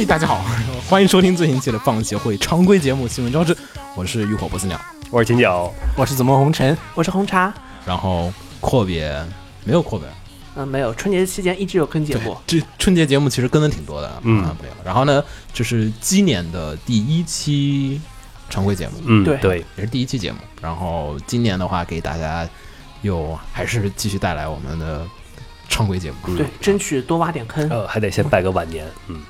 嘿、大家好，欢迎收听最新期的放协会常规节目《新闻招致》，我是浴火不死鸟。我是秦九，我是紫梦红尘，我是红茶。然后阔别没有阔别，嗯，没有，春节期间一直有跟节目。这春节节目其实跟的挺多的，嗯啊没有。然后呢，这是今年的第一期常规节目，嗯，对对，也是第一期节目。然后今年的话，给大家又还是继续带来我们的常规节目，嗯对，争取多挖点坑。呃，还得先拜个晚年，嗯，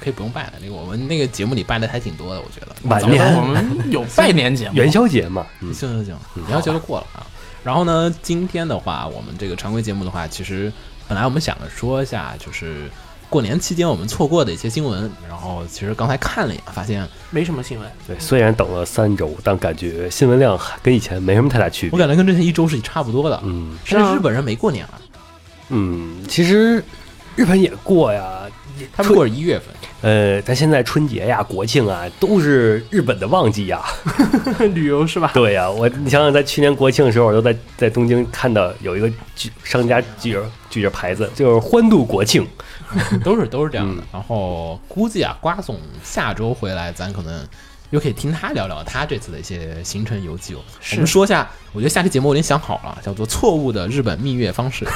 可以不用拜了。那个我们那个节目里拜的还挺多的，我觉得。晚年我们有拜年节目，元宵节嘛，嗯，行行行，元宵节都过了啊。然后呢，今天的话，我们这个常规节目的话，其实本来我们想着说一下，就是过年期间我们错过的一些新闻。然后其实刚才看了一眼，发现没什么新闻。对，虽然等了三周，但感觉新闻量还跟以前没什么太大区别。我感觉跟之前一周是差不多的。嗯甚至日本人没过年啊，嗯，其实日本也过呀，他们过是一月份。呃，咱现在春节呀、国庆啊，都是日本的旺季呀。旅游是吧？对呀，我你想想，在去年国庆的时候，我都在在东京看到有一个举商家举着举着牌子，就是欢度国庆。都是都是这样嗯的。然后估计啊，瓜总下周回来，咱可能又可以听他聊聊他这次的一些行程游记哦。我们说一下，我觉得下期节目我已经想好了，叫做“错误的日本蜜月方式”，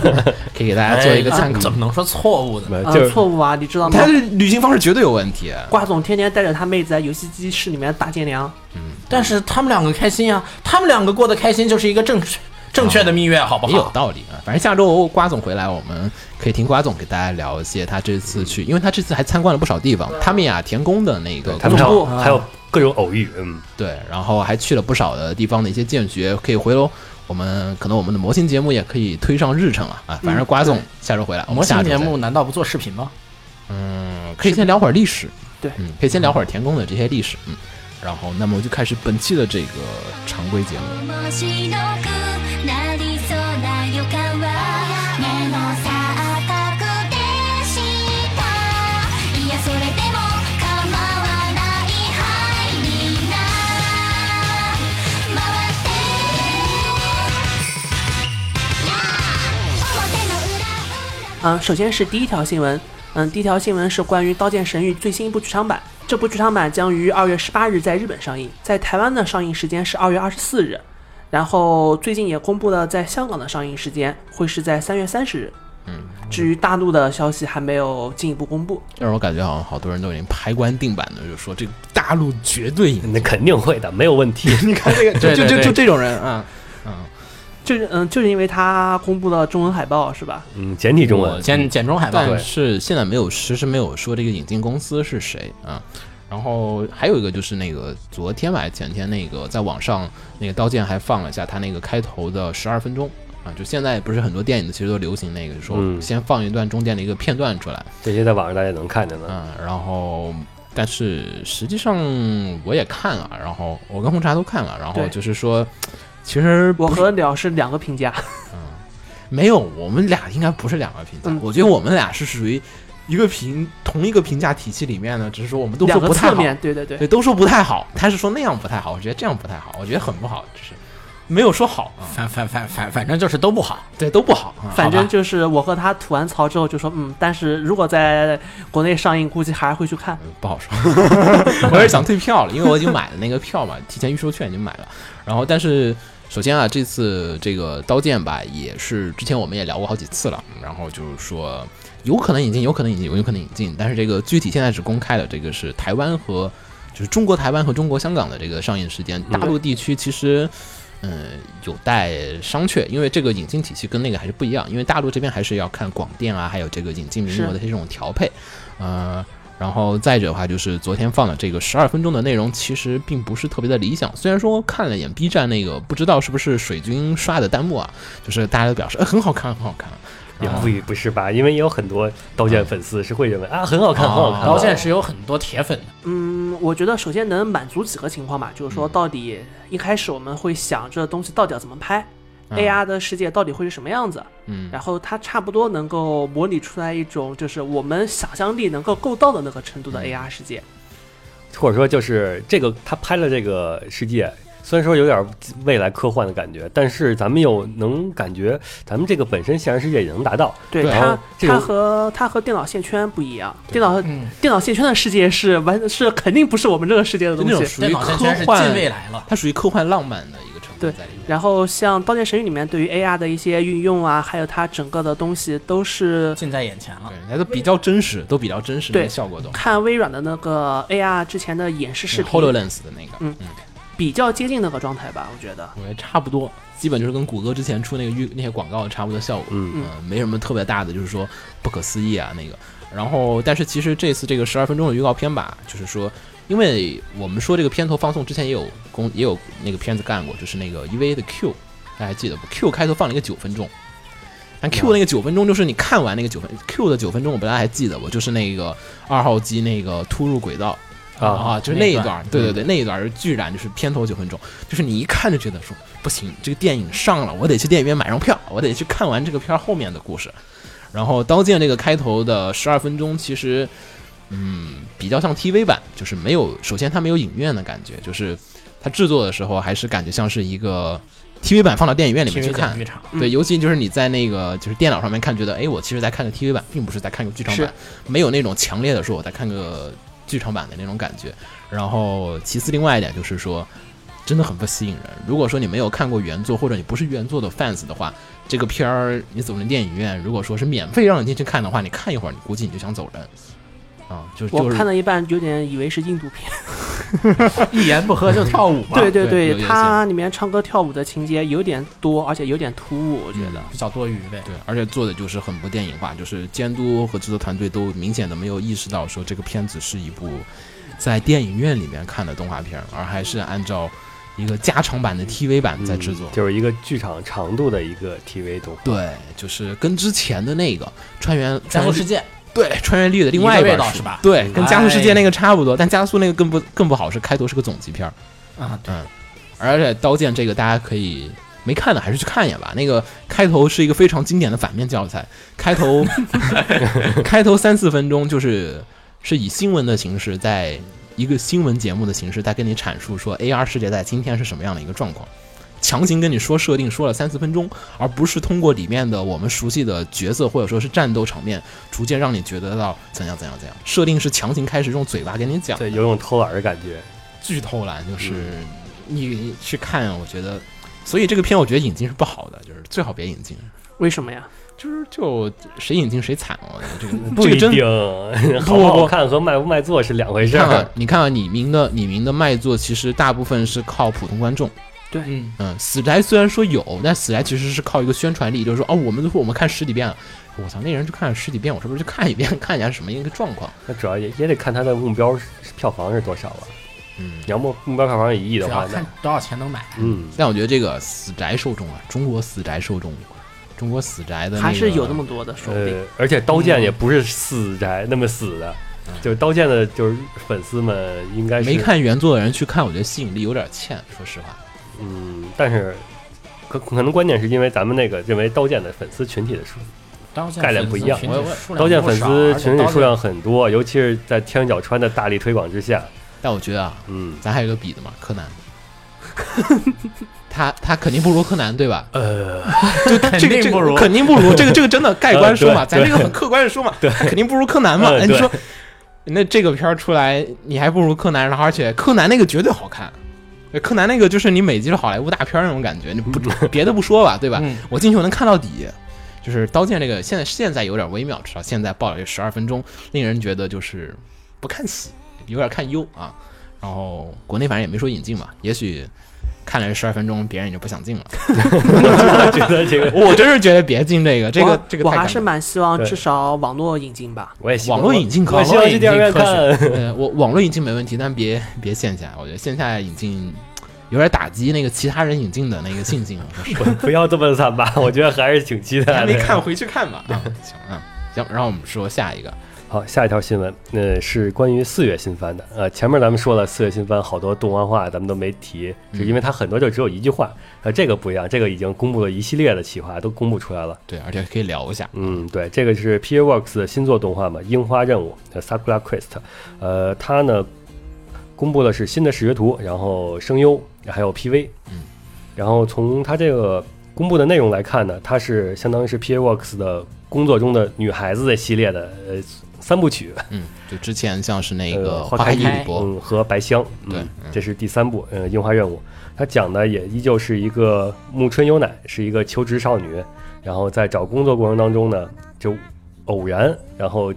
可以给大家做一个参考。怎么能说错误呢？啊呃就是，错误啊，你知道吗他？的旅行方式绝对有问题。瓜总天天带着他妹子在游戏机室里面打剑娘，但是他们两个开心啊，他们两个过得开心就是一个正确正确的蜜月，好不好也有？道理啊，反正下周瓜总回来，我们可以听瓜总给大家聊一些他这次去，因为他这次还参观了不少地方，他们呀田宫的那个他们还有还有各种偶遇，嗯，对，然后还去了不少的地方的一些见学，可以回头我们可能我们的模型节目也可以推上日程了啊。反正瓜总下周回来，我模们节目难道不做视频吗？嗯，可以先聊会儿历史，对嗯，可以先聊会儿田宫的这些历史，嗯，然后那么我就开始本期的这个常规节目。嗯，首先是第一条新闻，嗯，第一条新闻是关于《刀剑神域》最新一部剧场版。这部剧场版将于二月十八日在日本上映，在台湾的上映时间是二月二十四日，然后最近也公布了在香港的上映时间会是在三月三十日。嗯，至于大陆的消息还没有进一步公布。但是我感觉好像好多人都已经拍官定版的，就说这个大陆绝对赢。那肯定会的，没有问题。你看这个，就就就就这种人啊，就是嗯，就是因为它公布了中文海报是吧？嗯，简体中文，简简中海报，但是现在没有迟迟没有说这个引进公司是谁啊。然后还有一个就是那个昨天吧，前天那个在网上那个刀剑还放了一下他那个开头的十二分钟啊，就现在不是很多电影其实都流行那个，就说嗯先放一段中间的一个片段出来，这些在网上大家能看见的。嗯，然后但是实际上我也看了，然后我跟红茶都看了，然后就是说，其实我和鸟是两个评价，嗯没有，我们俩应该不是两个评价，嗯我觉得我们俩是属于一个评同一个评价体系里面呢，只是说我们都说不太好，面，对对对对，。都说不太好，他是说那样不太好，我觉得这样不太好，我觉得很不好，就是没有说好啊，反 反反反反正就是都不好。对，都不好啊。反正就是我和他吐完槽之后就说，嗯，但是如果在国内上映，估计还是会去看。不好说，我也是想退票了，因为我已经买了那个票嘛，提前预售券已经买了。然后，但是首先啊，这次这个刀剑吧，也是之前我们也聊过好几次了，然后就是说有可能引进，有可能引进，有可能引进，但是这个具体现在只公开了，这个是台湾和就是中国台湾和中国香港的这个上映时间，大陆地区其实。嗯，有待商榷，因为这个引进体系跟那个还是不一样，因为大陆这边还是要看广电啊，还有这个引进名额的这种调配，呃，然后再者的话，就是昨天放的这个十二分钟的内容，其实并不是特别的理想。虽然说看了一眼 B 站那个，不知道是不是水军刷的弹幕啊，就是大家都表示、呃、很好看，很好看。也不不是吧？因为也有很多刀剑粉丝是会认为啊很好看，很好看。刀剑是有很多铁粉的，嗯，我觉得首先能满足几个情况吧，就是说到底一开始我们会想这东西到底要怎么拍。AR 的世界到底会是什么样子？嗯，然后它差不多能够模拟出来一种，就是我们想象力能够够到的那个程度的 AR 世界。或者说，就是这个他拍了这个世界，虽然说有点未来科幻的感觉，但是咱们又能感觉咱们这个本身现实世界也能达到。对对它它和它和电脑线圈不一样。电脑嗯，电脑线圈的世界是完是肯定不是我们这个世界的东西。就那种属于电脑线科圈是幻近未来了。它属于科幻浪漫的一个对。然后像《刀剑神域》里面对于 AR 的一些运用啊，还有它整个的东西都是近在眼前了对，。都比较真实，都比较真实，那对效果都。看微软的那个 AR 之前的演示视频，HoloLens 的那个，嗯比较接近那个状态吧，我觉得。我觉得差不多，基本就是跟谷歌之前出那个预那些广告差不多效果。嗯嗯、没什么特别大的，就是说不可思议啊那个。然后，但是其实这次这个十二分钟的预告片吧，就是说，因为我们说这个片头放送之前也有公也有那个片子干过，就是那个 EVA 的 Q，大家还记得不？Q 开头放了一个九分钟。但 Q 那个九分钟，就是你看完那个九分 Q 的九分钟，我不大家还记得我？就是那个二号机那个突入轨道啊啊，就是那一段，对对对，那一段是居然就是片头九分钟，就是你一看就觉得说不行，这个电影上了，我得去电影院买张票，我得去看完这个片儿后面的故事。然后《刀剑》这个开头的十二分钟，其实嗯比较像 TV 版，就是没有，首先它没有影院的感觉，就是它制作的时候还是感觉像是一个 TV 版放到电影院里面去看对，尤其就是你在那个就是电脑上面看，觉得哎，我其实在看个 TV 版，并不是在看个剧场版，没有那种强烈的说我在看个剧场版的那种感觉。然后其次，另外一点就是说，真的很不吸引人。如果说你没有看过原作，或者你不是原作的 fans 的话，这个片儿你走进电影院，如果说是免费让你进去看的话，你看一会儿，你估计你就想走人。啊，就是我看到一半有点以为是印度片。一言不合就跳舞嘛，对对对它里面唱歌跳舞的情节有点多，而且有点突兀，我觉得。比较多余呗。对，而且做的就是很不电影化，就是监督和制作团队都明显的没有意识到说这个片子是一部在电影院里面看的动画片，而还是按照一个加长版的 TV 版在制作。嗯就是一个剧场长度的一个 TV 动画。对，就是跟之前的那个穿越穿越世界，对穿越力的另外一个边是味道是吧对，跟加速世界哎那个差不多，但加速那个更不更不好，是开头是个总集片儿。啊，对，嗯，而且《刀剑》这个大家可以没看的还是去看一眼吧。那个开头是一个非常经典的反面教材，开头 开头三四分钟就是是以新闻的形式，在一个新闻节目的形式在跟你阐述说 AR 世界在今天是什么样的一个状况。强行跟你说设定，说了三四分钟，而不是通过里面的我们熟悉的角色或者说是战斗场面，逐渐让你觉得到怎样怎样怎样。设定是强行开始用嘴巴跟你讲，对，有种偷懒的感觉。巨偷懒，就是。你去看，我觉得，所以这个片我觉得引进是不好的，就是最好别引进，为什么呀？就是就谁引进谁惨哦，这个不一这个真定，好不好看和卖不卖座是两回事儿。你看啊，李明的李明的卖座其实大部分是靠普通观众，嗯，嗯，死宅虽然说有，但死宅其实是靠一个宣传力，就是说哦，我们都说我们看十几遍了。我操，那人就看了十几遍，我是不是去看一遍，看一下是什么一个状况？那主要也也得看他的目标票房是多少啊。嗯，你要目目标票房一亿的话，看那多少钱能买。嗯，但我觉得这个死宅受众啊，中国死宅受众，中国死宅的、那个、还是有那么多的，说不定。呃，而且刀剑也不是死宅那么死的，就是刀剑的，就是粉丝们应该是没，看原作的人去看，我觉得吸引力有点欠，说实话。嗯，但是可可能关键是因为咱们那个认为刀剑的粉丝群体的数，刀剑概念不一样刀剑粉丝群体数，量很多，尤其是在天角川的大力推广之下，但我觉得啊，嗯，咱还有个比的嘛，柯南。他他肯定不如柯南，对吧？呃，且刀剑这个这肯定不如个肯定不如，这个这个真的盖棺说嘛，咱这个很客观的说嘛，对肯定不如柯南嘛。你说，那这个片儿出来，你还不如柯南，然后而且柯南那个绝对好看。柯南那个就是你美籍的好莱坞大片那种感觉，你不别的不说吧，对吧？嗯我进去我能看到底。就是刀剑这个现在现在有点微妙，至少现在报了这十二分钟，令人觉得就是不看喜，有点看忧啊。然后国内反正也没说引进嘛，也许看了这十二分钟，别人也就不想进了。觉得这个我真是觉得别进这个，这个这个我还是蛮希望至少网络引进吧。我也希网络引进可以我希望去电影院看。呃，我网络引进没问题，但别别线下，我觉得线下引进有点打击那个其他人引进的那个信心。不不要这么惨吧，我觉得还是挺期待的。还没看，回去看吧。啊，行啊，行，然后我们说下一个，好，下一条新闻，呃，是关于四月新番的。呃，前面咱们说了四月新番好多动画化，咱们都没提，是因为它很多就只有一句话。呃，这个不一样，这个已经公布了一系列的企划，都公布出来了。对，而且可以聊一下。嗯，对，这个是 PA Works 的新作动画嘛，《樱花任务》呃 Sakura Quest。呃，它呢公布的是新的视觉图，然后声优还有 PV。嗯，然后从它这个公布的内容来看呢，它是相当于是 PA Works 的工作中的女孩子的系列的呃三部曲。嗯，就之前像是那呃，个花开和白香，嗯对嗯。这是第三部，呃，樱花任务，它讲的也依旧是一个木春优乃，是一个求职少女，然后在找工作过程当中呢，就偶然，然后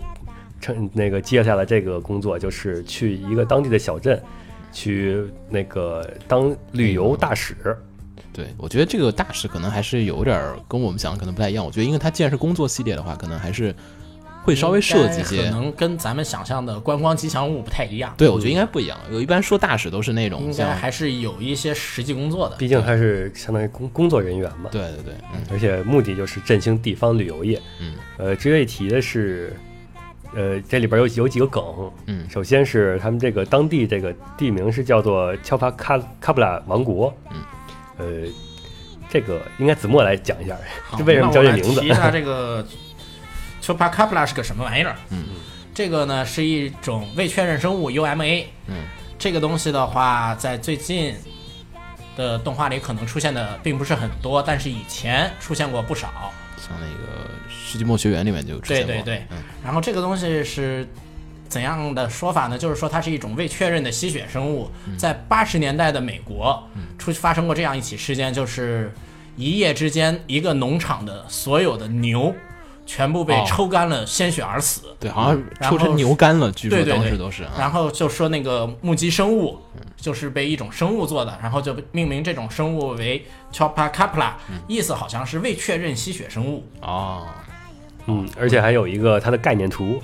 趁那个接下了这个工作，就是去一个当地的小镇，去那个当旅游大使，对我觉得这个大使可能还是有点儿跟我们想的可能不太一样。我觉得，因为它既然是工作系列的话，可能还是会稍微设计一些可。能跟咱们想象的观光吉祥物不太一样。对，我觉得应该不一样。有一般说大使都是那种应像该还是有一些实际工作的。毕竟他是相当于工工作人员嘛，对对对，嗯而且目的就是振兴地方旅游业。嗯呃，值得一提的是，呃，这里边有有几个梗。嗯首先是他们这个当地这个地名是叫做乔帕卡卡布拉王国。嗯，呃，这个应该子墨来讲一下，好这为什么叫这名字那我来提一下这个 Chupacabra 是个什么玩意儿？嗯，这个呢是一种未确认生物 UMA。嗯，这个东西的话，在最近的动画里可能出现的并不是很多，但是以前出现过不少。像那个《世纪末学园》里面就出现过。对对对嗯然后这个东西是怎样的说法呢？就是说它是一种未确认的吸血生物，嗯在八十年代的美国出发生过这样一起事件，就是一夜之间，一个农场的所有的牛全部被哦抽干了，鲜血而死。对，好像抽成牛肝了，据说对对对当时都是。啊然后就说那个目击生物就是被一种生物做的，然后就命名这种生物为 Chopa Capla，意嗯思好像是未确认吸血生物。哦，嗯，而且还有一个它的概念图。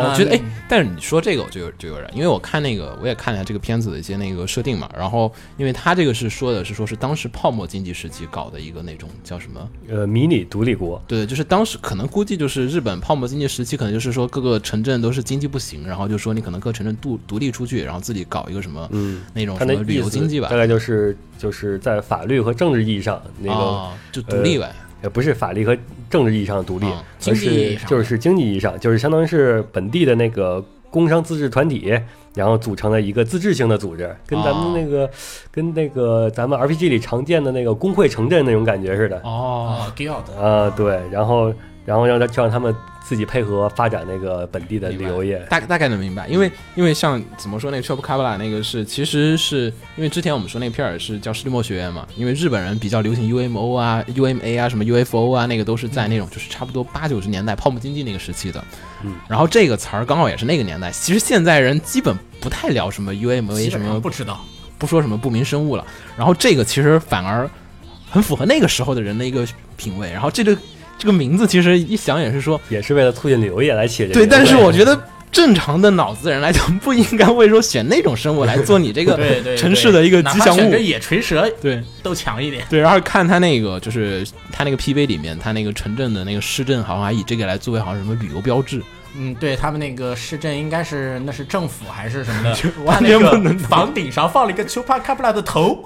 我觉得哎嗯，但是你说这个我就有就有点，因为我看那个我也看了这个片子的一些那个设定嘛，然后因为他这个是说的是说是当时泡沫经济时期搞的一个那种叫什么？呃，迷你独立国。对，就是当时可能估计就是日本泡沫经济时期，可能就是说各个城镇都是经济不行，然后就说你可能各城镇独独立出去，然后自己搞一个什么嗯，那种什么旅游经济吧大，概就是就是在法律和政治意义上那个。哦，就独立呗。也不是法律和政治意义上的独立，嗯而是就是经济意义上，就是相当于是本地的那个工商自治团体，然后组成了一个自治性的组织，跟咱们那个、跟那个咱们 RPG 里常见的那个工会城镇那种感觉似的哦，啊，对，然后然后让他就让他们自己配合发展那个本地的旅游业，大大概能明白，因为因为像怎么说那个 Chop c a b l a 那个是，其实是因为之前我们说那个片儿是叫世纪末学院嘛，因为日本人比较流行 UMO 啊、UMA 啊、什么 UFO 啊，那个都是在那种就是差不多八九十年代泡沫经济那个时期的。嗯，然后这个词儿刚好也是那个年代，其实现在人基本不太聊什么 UMA 什本上么不知道。不说什么不明生物了，然后这个其实反而很符合那个时候的人的一个品味，然后这个这个名字其实一想也是说。也是为了促进旅游业来起的对，但是我觉得正常的脑子人来讲，不应该会说选那种生物来做你这个 城市的一个吉祥物哪怕选个。野垂蛇对都强一点。对，然后看他那个就是他那个 PV 里面，他那个城镇的那个市镇好像还以这个来作为好像什么旅游标志。嗯，对他们那个市政应该是那是政府还是什么的，完他那个全不能房顶上放了一个 Chupacabra 的头，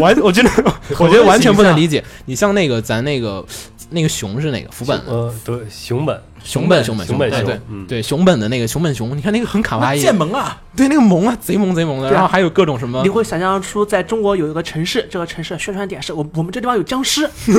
完，我觉得，我觉得完全不能理解。你像那个咱那个那个熊是哪个？福本呃，对，熊本，熊本熊本熊本对对熊嗯对熊本的那个熊本熊，你看那个很卡哇伊，剑萌啊，对那个萌啊，贼萌贼萌的。然后还有各种什么你，会想象出在中国有一个城市，这个城市的宣传点是我我们这地方有僵尸，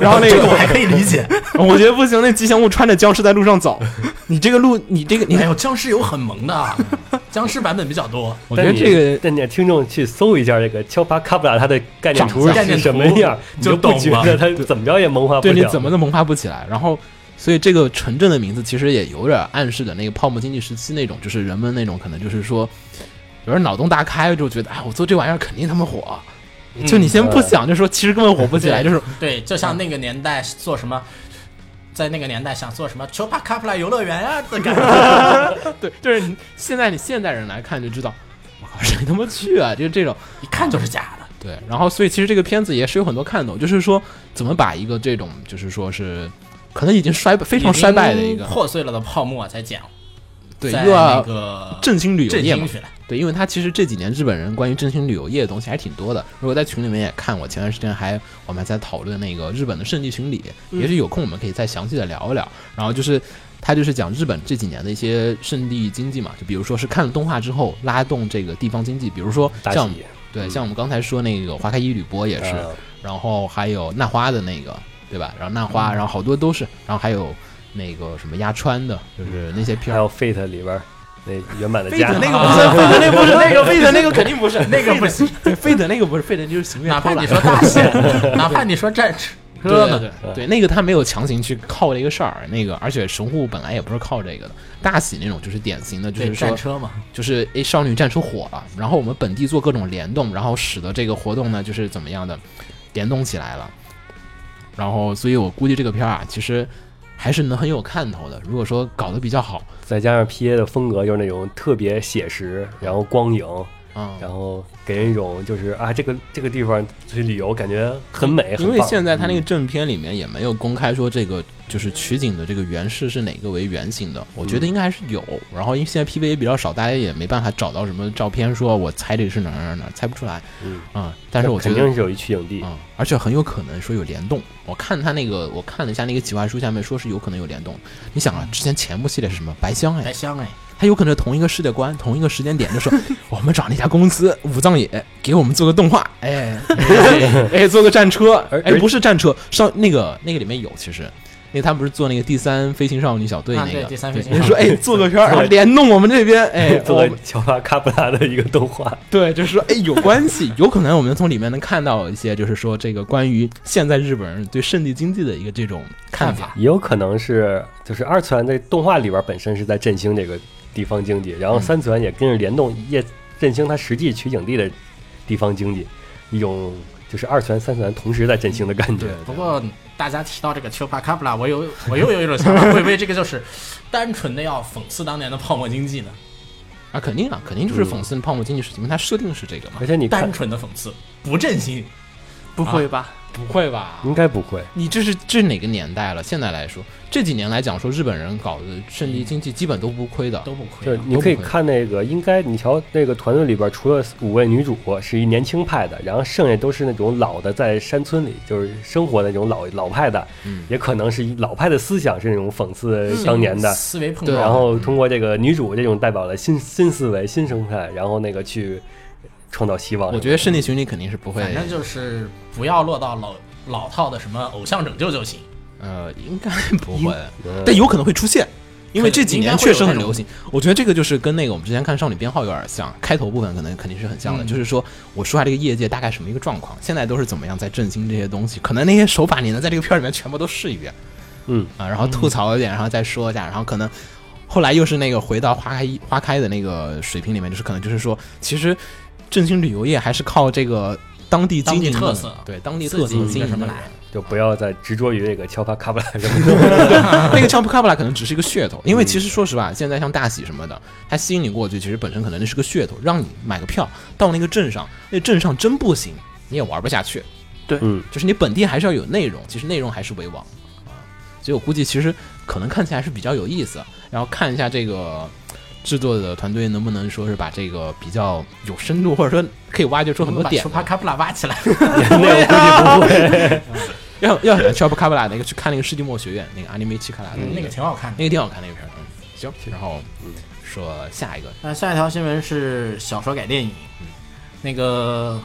然后那个这个我 还可以理解。我觉得不行，那吉祥物穿着僵尸在路上走，你这个路，你这个你哎呦，僵尸有很萌的，僵尸版本比较多。我觉得这个但你听众去搜一下这个乔巴卡布拉它的概念图是什么样，你就就不觉懂了得它怎么着也萌化不了。对你怎么都萌化不起来。然后，所以这个城镇的名字其实也有点暗示的那个泡沫经济时期那种，就是人们那种可能就是说，有点脑洞大开，就觉得哎，我做这玩意儿肯定他妈火。就你先不想，就说其实根本火不起来，就是对，就像那个年代做什么，在那个年代想做什么丘帕卡普拉游乐园呀的感觉，对，就是你现在你现代人来看就知道，我靠，谁他妈去啊？就是这种。一看就是假的。对，然后所以其实这个片子也是有很多看头，就是说怎么把一个这种就是说是可能已经衰败非常衰败的一个破碎了的泡沫才讲，对又要个振兴旅游业嘛。对，因为他其实这几年日本人关于振兴旅游业的东西还挺多的。如果在群里面也看，我前段时间还我们还在讨论那个日本的圣地巡礼，也许有空我们可以再详细的聊一聊。然后就是他就是讲日本这几年的一些圣地经济嘛，就比如说是看了动画之后拉动这个地方经济，比如说像对像我们刚才说那个花开一缕波也是，呃然后还有那花的那个，对吧？然后纳花，然后好多都是，然后还有那个什么压川的，就是那些片儿。还有 Fate 里边儿那原版的费家。德那个不是，费德那个不是，那个费德那个肯定不是，那个不行，对，费德那个不是，费德就是行月偷懒哪怕你说大险，哪怕你说战车对呢，对对对，那个他没有强行去靠这个事儿，那个而且神户本来也不是靠这个的，大喜那种就是典型的，就对是说战车嘛，就是诶少女战车火了，然后我们本地做各种联动，然后使得这个活动呢就是怎么样的联动起来了，然后所以我估计这个片儿啊其实还是能很有看头的，如果说搞得比较好，再加上 P A 的风格就是那种特别写实，然后光影，啊、然后给人一种就是啊这个这个地方去旅游感觉很美，很因为现在他那个嗯正片里面也没有公开说这个就是取景的这个原式是哪个为原型的，我觉得应该还是有。然后因为现在 PV 也比较少，大家也没办法找到什么照片说我猜这个是哪儿哪儿哪儿，猜不出来。嗯啊、但是我觉得肯定是有一取景地，啊、而且很有可能说有联动。我看他那个，我看了一下那个企划书下面说是有可能有联动。你想啊，之前前部系列是什么？白香哎白，香哎，它有可能是同一个世界观、同一个时间点，就 说我们找那家公司武藏野给我们做个动画，哎哎 哎，做个战车，哎而不是战车，上那个那个里面有其实。因为他们不是做那个第三飞行少女小队啊那个，对第三飞行说哎做个片儿，联动我们这边，哎，做个乔巴卡布拉的一个动画，对，就是说，哎，有关系，有可能我们从里面能看到一些，就是说这个关于现在日本人对圣地经济的一个这种看法。也有可能是就是二次元在动画里边本身是在振兴这个地方经济，然后嗯三次元也跟着联动，也振兴它实际取景地的地方经济，一种就是二次元、三次元同时在振兴的感觉。不过大家提到这个丘帕卡布拉，我有我又有一种想法，会不会这个就是 单纯的要讽刺当年的泡沫经济呢？啊，肯定啊，肯定就是讽刺泡沫经济事情，因为它设定是这个嘛而。且你单，纯的讽刺，不振兴。不会吧？不会吧？应该不会，你这是这是哪个年代了？现在来说，这几年来讲，说日本人搞的圣地经济基本都不亏的。都不亏啊。就是你可以看那个，应该你瞧那个团队里边，除了五位女主是一年轻派的，然后剩下都是那种老的，在山村里就是生活的那种老老派的，嗯也可能是以老派的思想是那种讽刺当年的，对思维碰撞，然后通过这个女主这种代表了新新思维、新生态，然后那个去创造希望。我觉得室内巡礼肯定是不会，反正就是不要落到老老套的什么偶像拯救就行。呃，应该不会，嗯但有可能会出现。因为这几年确实很流行，我觉得这个就是跟那个我们之前看《少女编号》有点像，开头部分可能肯定是很像的，嗯就是说我说下这个业界大概什么一个状况，现在都是怎么样在振兴这些东西，可能那些手法你能在这个片儿里面全部都试一遍，嗯啊，然后吐槽一点，然后再说一下，然后可能后来又是那个回到花开花开的那个水平里面，就是可能就是说，其实振兴旅游业还是靠这个当地经营的特色。对当地特色经营的一个什么来？就不要再执着于这个乔巴卡布拉什么的。那个 c a b l a 可能只是一个噱头，因为嗯。其实说实话，现在像大喜什么的，它吸引你过去，其实本身可能那是个噱头，让你买个票到那个镇上，那镇上真不行，你也玩不下去。嗯，就是你本地还是要有内容，其实内容还是为王。啊。所以我估计其实可能看起来是比较有意思，然后看一下这个制作的团队能不能说是把这个比较有深度，或者说可以挖掘出很多点把丘。帕卡布拉挖起来。那我估计不会。要要喜欢 c h o p c a b l a 那个去看那个世纪末学院那个 anime 七卡拉的嗯，那个挺好看的。那个挺好看那个片儿，嗯，行，然后说下一个，那下一条新闻是小说改电影，那个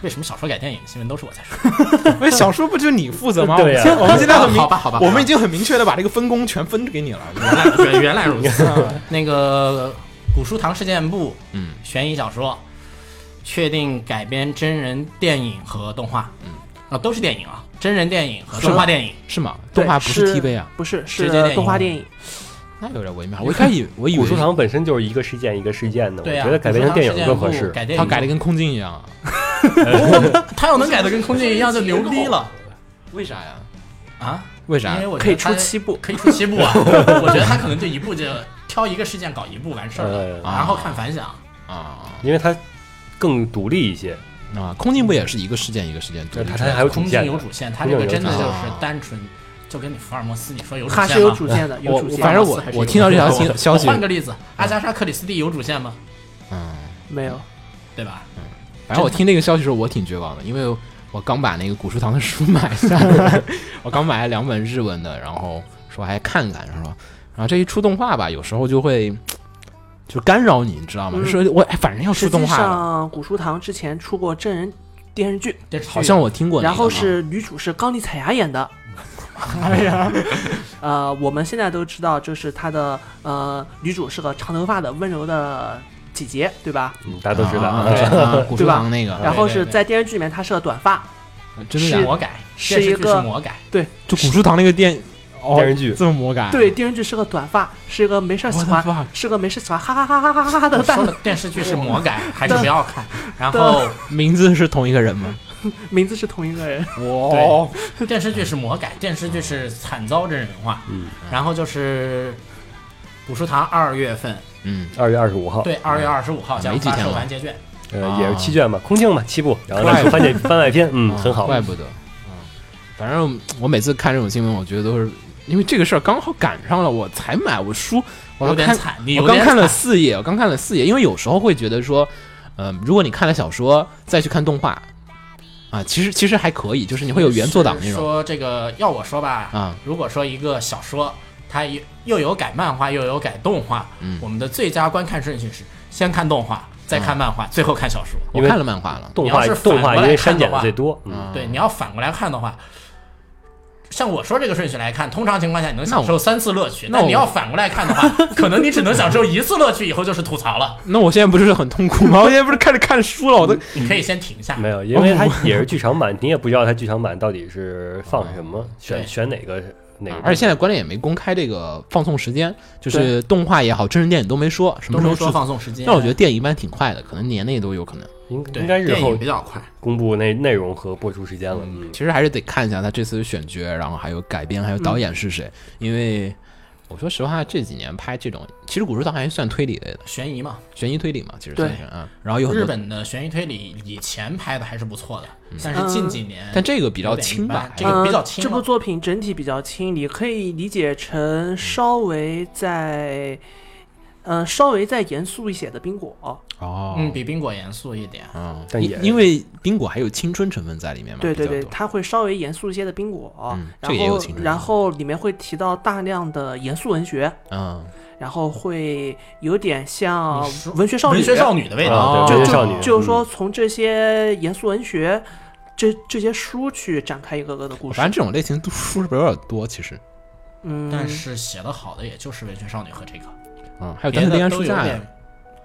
为什么小说改电影新闻都是我在说？为，小说不就你负责吗？对呀我们现在很明，好吧好吧我们已经很明确的把这个分工全分给你了。原来原原来如此。那个古书堂事件簿嗯悬疑小说确定改编真人电影和动画，嗯，啊都是电影啊，真人电影和动画电影。是吗？对动画不是 TV 啊？不是，直接电影是动画电影。那有点微妙。我一开始我以为古书堂本身就是一个事件一个事件的，我觉得改编成电影更合适。改电影他改的跟空镜一样啊。他要能改的跟空镜一样，就牛逼了为啥呀？啊！为啥因为？我可以出七部可以出七部啊！我觉得他可能就一部就挑一个事件搞一部完事儿了，呃然后看反响。啊因为他更独立一些，啊！空镜不也是一个事件一个事件独立出来的？它它还有主空镜有主线，他这个真的就是单纯，就跟你福尔摩斯你说有主它是有？主线的，有主线。反正我我听到这条新消息我，换个例子，阿加莎克里斯蒂有主线吗？嗯，没有，对吧？反正我听这个消息的时候，我挺绝望的，因为我刚把那个古书堂的书买下来，我刚买了两本日文的，然后说还看看，是吧？然后这一出动画吧，有时候就会就干扰你，你知道吗？嗯就是我哎，反正要出动画古书堂之前出过真人电视剧，视剧好像我听过然。后是女主是高丽彩芽演的。哎呀，呃，我们现在都知道，就是她的呃女主是个长头发的温柔的姐姐，对吧？嗯，大家都知道。啊哎啊古书对吧那个，然后是对对在电视剧里面他是个短发，真的假的？魔改，是电视剧一个是魔改，对就古书堂那个电哦电视剧这么魔改，对，电视剧是个短发，是一个没事喜欢是个没事喜欢哈哈哈哈哈哈哈的蛋我说了电视剧是魔改，还是不要看。然后 名字是同一个人吗？名字是同一个人。哇，电视剧是魔改，电视剧是惨遭真人化。嗯，然后就是古书堂二月份，嗯，二月二十五号，对，二月二十五号将发没几天了售完结卷。呃，也是七卷吧，空镜嘛，七部，然后再出番外番外篇，嗯，很好。怪不得。嗯，反正我每次看这种新闻，我觉得都是因为这个事儿刚好赶上了，我才买我书，我有点惨，你有点我刚看了四页，我刚看了四页，因为有时候会觉得说，呃，如果你看了小说再去看动画，啊，其实其实还可以，就是你会有原作党那种。说这个要我说吧，啊，如果说一个小说，它又又有改漫画，又有改动画，嗯我们的最佳观看顺序是先看动画，再看漫画，最后看小说。我看了漫画了，动画你要是反动画过来因为删减看的最多，嗯，啊对，你要反过来看的话，像我说这个顺序来看，通常情况下你能享受三次乐趣，那你要反过来看的话，可能你只能享受一次乐趣，以后就是吐槽了。那 我现在不是很痛苦吗？我现在不是开始看书了，我都你可以先停下。没有，因为它也是剧场版，你也不知道它剧场版到底是放什么，选选哪个哪个。而且现在关键也没公开这个放送时间，就是动画也好，真人电影都没说什么时候制都没说放送时间，但我觉得电影一般挺快的，可能年内都有可能。应应该日后比较快。公布那内容和播出时间了。嗯，其实还是得看一下他这次的选角，然后还有改编，还有导演是谁。因为我说实话，这几年拍这种，其实《古书堂》还算推理类的，悬疑嘛，悬疑推理嘛，其实对算是啊。然后有，日本的悬疑推理以前拍的还是不错的，但是近几年，但这个比较轻吧，这个比较轻呃。这部作品整体比较轻，你可以理解成稍微在，呃，稍微再严肃一些的冰果。哦，嗯，比冰果严肃一点。嗯，但也因因为冰果还有青春成分在里面嘛，对对对，它会稍微严肃一些的冰果，嗯然后个也有青春然后里面会提到大量的严肃文学，嗯，然后会有点像文学少女，文学少女的味道。哦啊，对，就文学少女，就是说嗯从这些严肃文学。这这些书去展开一个个的故事反，正这种类型的书是不是有点多？其实，嗯，但是写的好的也就是文学少女和这个，嗯，还有丹特利安书架。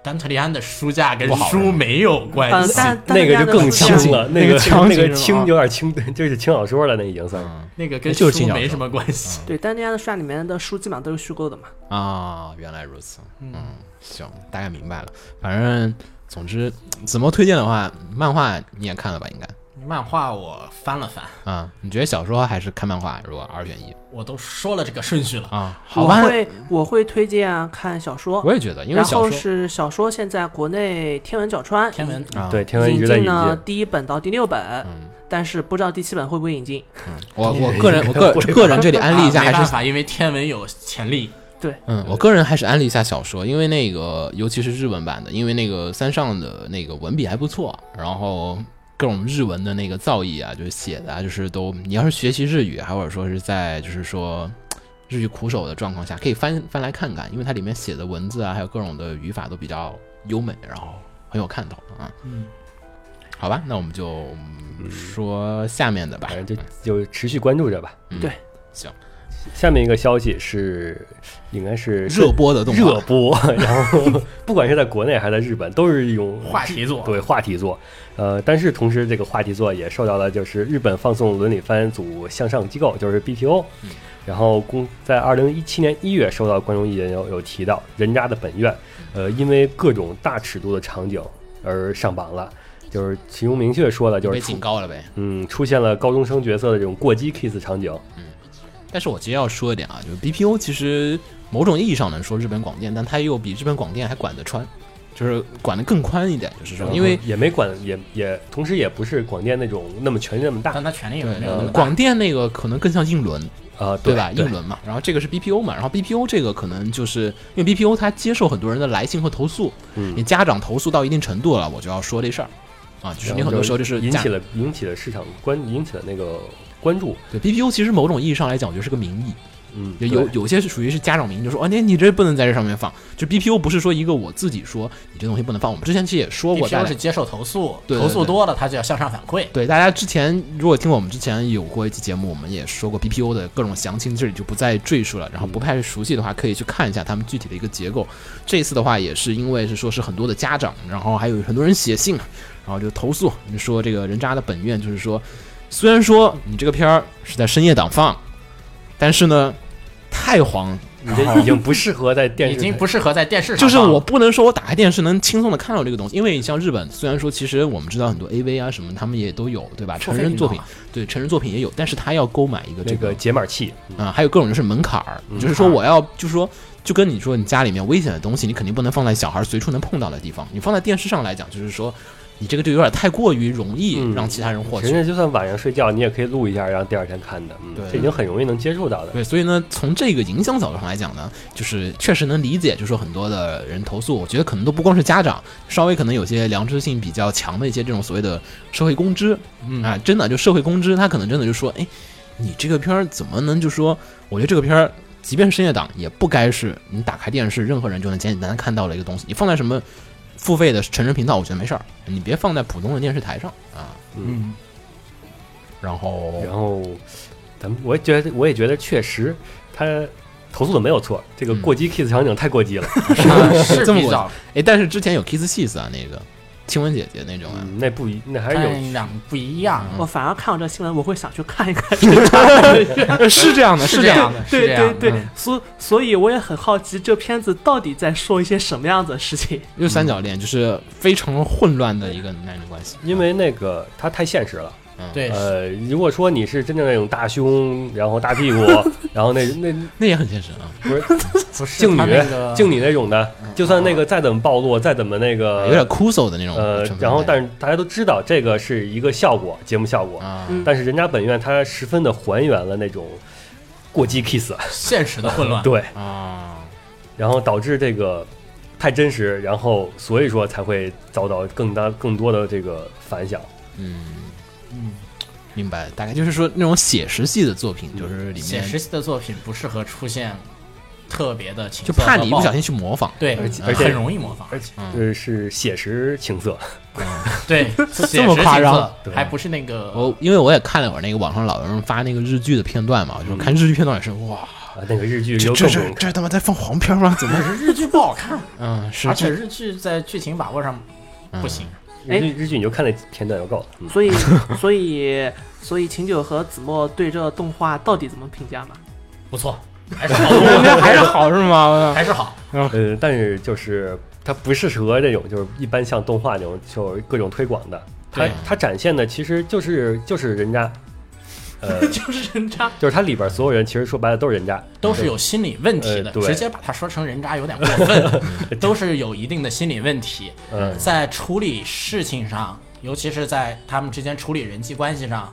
丹特利安的书架跟书没有关嗯，系。那个就更轻轻了，那个个那个轻有点轻，就是轻小说了，那已经算那个跟就是书轻小说没什么关系。对，丹特利安的书架里面的书基本上都是虚构的嘛。啊，原来如此。嗯嗯，行，大概明白了。反正总之，怎么推荐的话，漫画你也看了吧？应该漫画我翻了翻，啊。你觉得小说还是看漫画？如果二选一我都说了这个顺序了。啊，好吧。我会我会推荐看小说，我也觉得，因为然后小说是小说现在国内天文角川天文啊，对，天文一引进了，第一本到第六本，嗯但是不知道第七本会不会引进。我 我个人 我个个人这里安利一下，还是因为天文有潜力。对嗯，我个人还是安利一下小说，因为那个尤其是日文版的，因为那个三上的那个文笔还不错，然后各种日文的那个造诣啊，就是写的啊，就是都你要是学习日语，或者说是在就是说日语苦手的状况下，可以翻翻来看看，因为它里面写的文字啊，还有各种的语法都比较优美，然后很有看头啊。嗯，好吧，那我们就说下面的吧反。正就就持续关注着吧。嗯对行，下面一个消息是，应该是热播的动画热播，然后 不管是在国内还是在日本，都是一种话题作对话题作。呃，但是同时这个话题作也受到了就是日本放送伦理番组向上机构，就是 BPO，、嗯然后公在二零一七年一月收到观众意见有有提到人渣的本愿，呃，因为各种大尺度的场景而上榜了。就是其中明确说的，就是被警告了呗。嗯出现了高中生角色的这种过激 kiss 场景。但是我其实要说一点啊，就是 BPO 其实某种意义上能说日本广电，但它又比日本广电还管得穿，就是管得更宽一点，就是说，因为也没管，也也同时也不是广电那种那么权力那么大。但他权力也没有那么大。广电那个可能更像英伦，啊，对吧？对。英伦嘛，然后这个是 BPO 嘛，然后 BPO 这个可能就是因为 BPO 它接受很多人的来信和投诉，嗯。你家长投诉到一定程度了，我就要说这事儿。啊，就是你很多时候就是家引起了引起了市场关，引起了那个关注。对 BPU 其实某种意义上来讲，我觉得是个名义，嗯，有有有些是属于是家长名义，就说啊，你你这不能在这上面放，就 BPU 不是说一个我自己说你这东西不能放，我们之前其实也说过，大 BPO 家是接受投诉，对对对投诉多了他就要向上反馈。对，大家之前如果听我们之前有过一期节目，我们也说过 BPU 的各种详情，这里就不再赘述了。然后不太熟悉的话，可以去看一下他们具体的一个结构。这次的话，也是因为是说是很多的家长，然后还有很多人写信，然后就投诉，你说这个人渣的本愿就是说，虽然说你这个片儿是在深夜档放，但是呢，太黄，你这已经不适合在电视已经不适合在电视上就是我不能说我打开电视能轻松的看到这个东西，因为你像日本，虽然说其实我们知道很多 AV 啊什么，他们也都有，对吧？成人作品。啊，对成人作品也有，但是他要购买一个这个解码器，啊、还有各种就是门槛儿，就是说我要，就是说，就跟你说，你家里面危险的东西，你肯定不能放在小孩随处能碰到的地方，你放在电视上来讲，就是说，你这个就有点太过于容易嗯让其他人获取。人家就算晚上睡觉，你也可以录一下，然后第二天看的。嗯，对这已经很容易能接触到的。对，所以呢，从这个影响角度上来讲呢，就是确实能理解，就是说很多的人投诉，我觉得可能都不光是家长，稍微可能有些良知性比较强的一些这种所谓的社会公知，嗯啊，真的就社会公知，他可能真的就说，哎，你这个片儿怎么能就说，我觉得这个片儿。即便是深夜档，也不该是你打开电视，任何人就能简简单单看到的一个东西。你放在什么付费的成人频道，我觉得没事儿，你别放在普通的电视台上啊。嗯，然后，然后，咱们我也觉得，我也觉得确实他投诉的没有错，这个嗯过激 kiss 场景太过激了。是 这么哎，但是之前有 Kiss Kiss 啊，那个亲吻姐姐那种啊，嗯，那不一，那还是有看两不一样，嗯我反而看到这新闻，我会想去看一看。是这样的，是这样的，是对。对对，所所以我也很好奇，这片子到底在说一些什么样子的事情？又三角恋，就是非常混乱的一个男女关系。因为那个他太现实了。对，呃，如果说你是真正那种大胸，然后大屁股，然后那那那也很现实啊，不是不是敬女敬你那种的，就算那个再怎么暴露，再怎么那个有点枯燥的那种呃。然后但是大家都知道这个是一个效果，节目效果，但是人家本院它十分的还原了那种过激 kiss，现实的混乱。对，啊，然后导致这个太真实，然后所以说才会遭到更大更多的这个反响。嗯嗯，明白，大概就是说那种写实系的作品，就是里面写实系的作品不适合出现特别的情就怕你一不小心去模仿。对，而且呃而且很容易模仿。而且嗯。呃是写实情色，对，这么夸张？还不是那个我因为我也看了会儿那个网上老有人发那个日剧的片段嘛，就是看日剧片段也是哇，啊，那个日剧这这这他妈在放黄片吗？怎么？是 日剧不好看，嗯，是而且日剧在剧情把握上不行。日剧日剧你就看那片段就够了。嗯所以，所以，所以秦九和子墨对这动画到底怎么评价嘛？不错，还是好还是好是吗？还是好。呃，但是就是它不适合这种就是一般像动画那种就是各种推广的，它对它展现的其实就是就是人渣，呃，就是人渣，就是它里边所有人其实说白了都是人渣，都是有心理问题的，呃直接把它说成人渣有点过分，都是有一定的心理问题，嗯，在处理事情上，尤其是在他们之间处理人际关系上，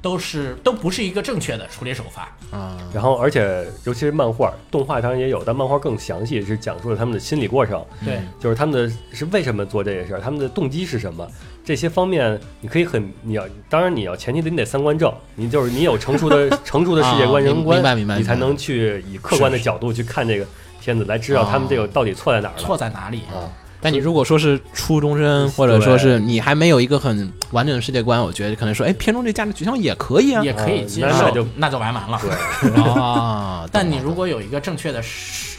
都是都不是一个正确的处理手法。啊，然后而且尤其是漫画，动画当然也有，但漫画更详细，是讲述了他们的心理过程，对，就是他们的是为什么做这些事儿，他们的动机是什么，这些方面你可以很你要，当然你要前提得你得三观正，你就是你有成熟的 成熟的世界观、啊人观，明白明白你才能去以客观的角度去看这个片子，来知道他们这个到底错在哪儿了。错在哪里？啊，但你如果说是初中生，或者说是你还没有一个很完整的世界观，我觉得可能说，哎，片中这价值取向也可以啊。也可以接受，啊那那就那就完完了。对，啊，但你如果有一个正确的世，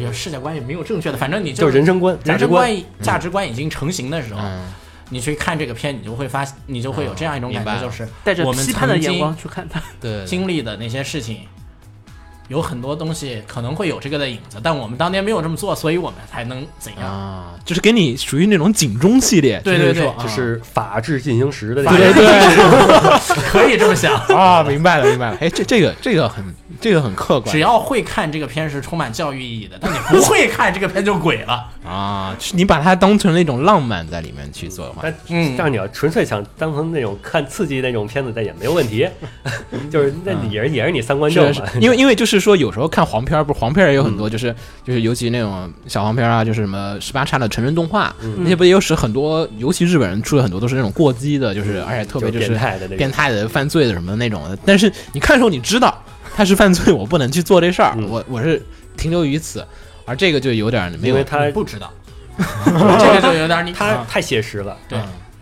有世界观也没有正确的，反正你就是人生观、价值观。人生观、价值观已经成型的时候，嗯，你去看这个片，你就会发，你就会有这样一种感觉，就是带着我们批判的眼光去看它。对，经历的那些事情，有很多东西可能会有这个的影子，但我们当年没有这么做，所以我们才能怎样？啊，就是给你属于那种警钟系列，对对对就是说啊。就是法治进行时的那对对对可以这么想。啊，明白了明白了，哎，这这个这个很这个很客观。只要会看这个片是充满教育意义的，但你不会看这个片就鬼了。啊，你把它当成那种浪漫在里面去做的话，但嗯但是你要纯粹想当成那种看刺激那种片子，但也没有问题。就是那也是也是你三观正嘛。是是，，因为因为就是说，有时候看黄片儿，不是黄片儿也有很多，就是、就是尤其那种小黄片儿啊，就是什么十八叉的成人动画，那些不也有使很多，尤其日本人出了很多都是那种过激的，就是而且特别就是是变态的变态的、犯罪的什么那种的。但是你看的时候，你知道他是犯罪，我不能去做这事儿，嗯我我是停留于此。而这个就有点没有因为他不知道，这个就有点你他太写实了，对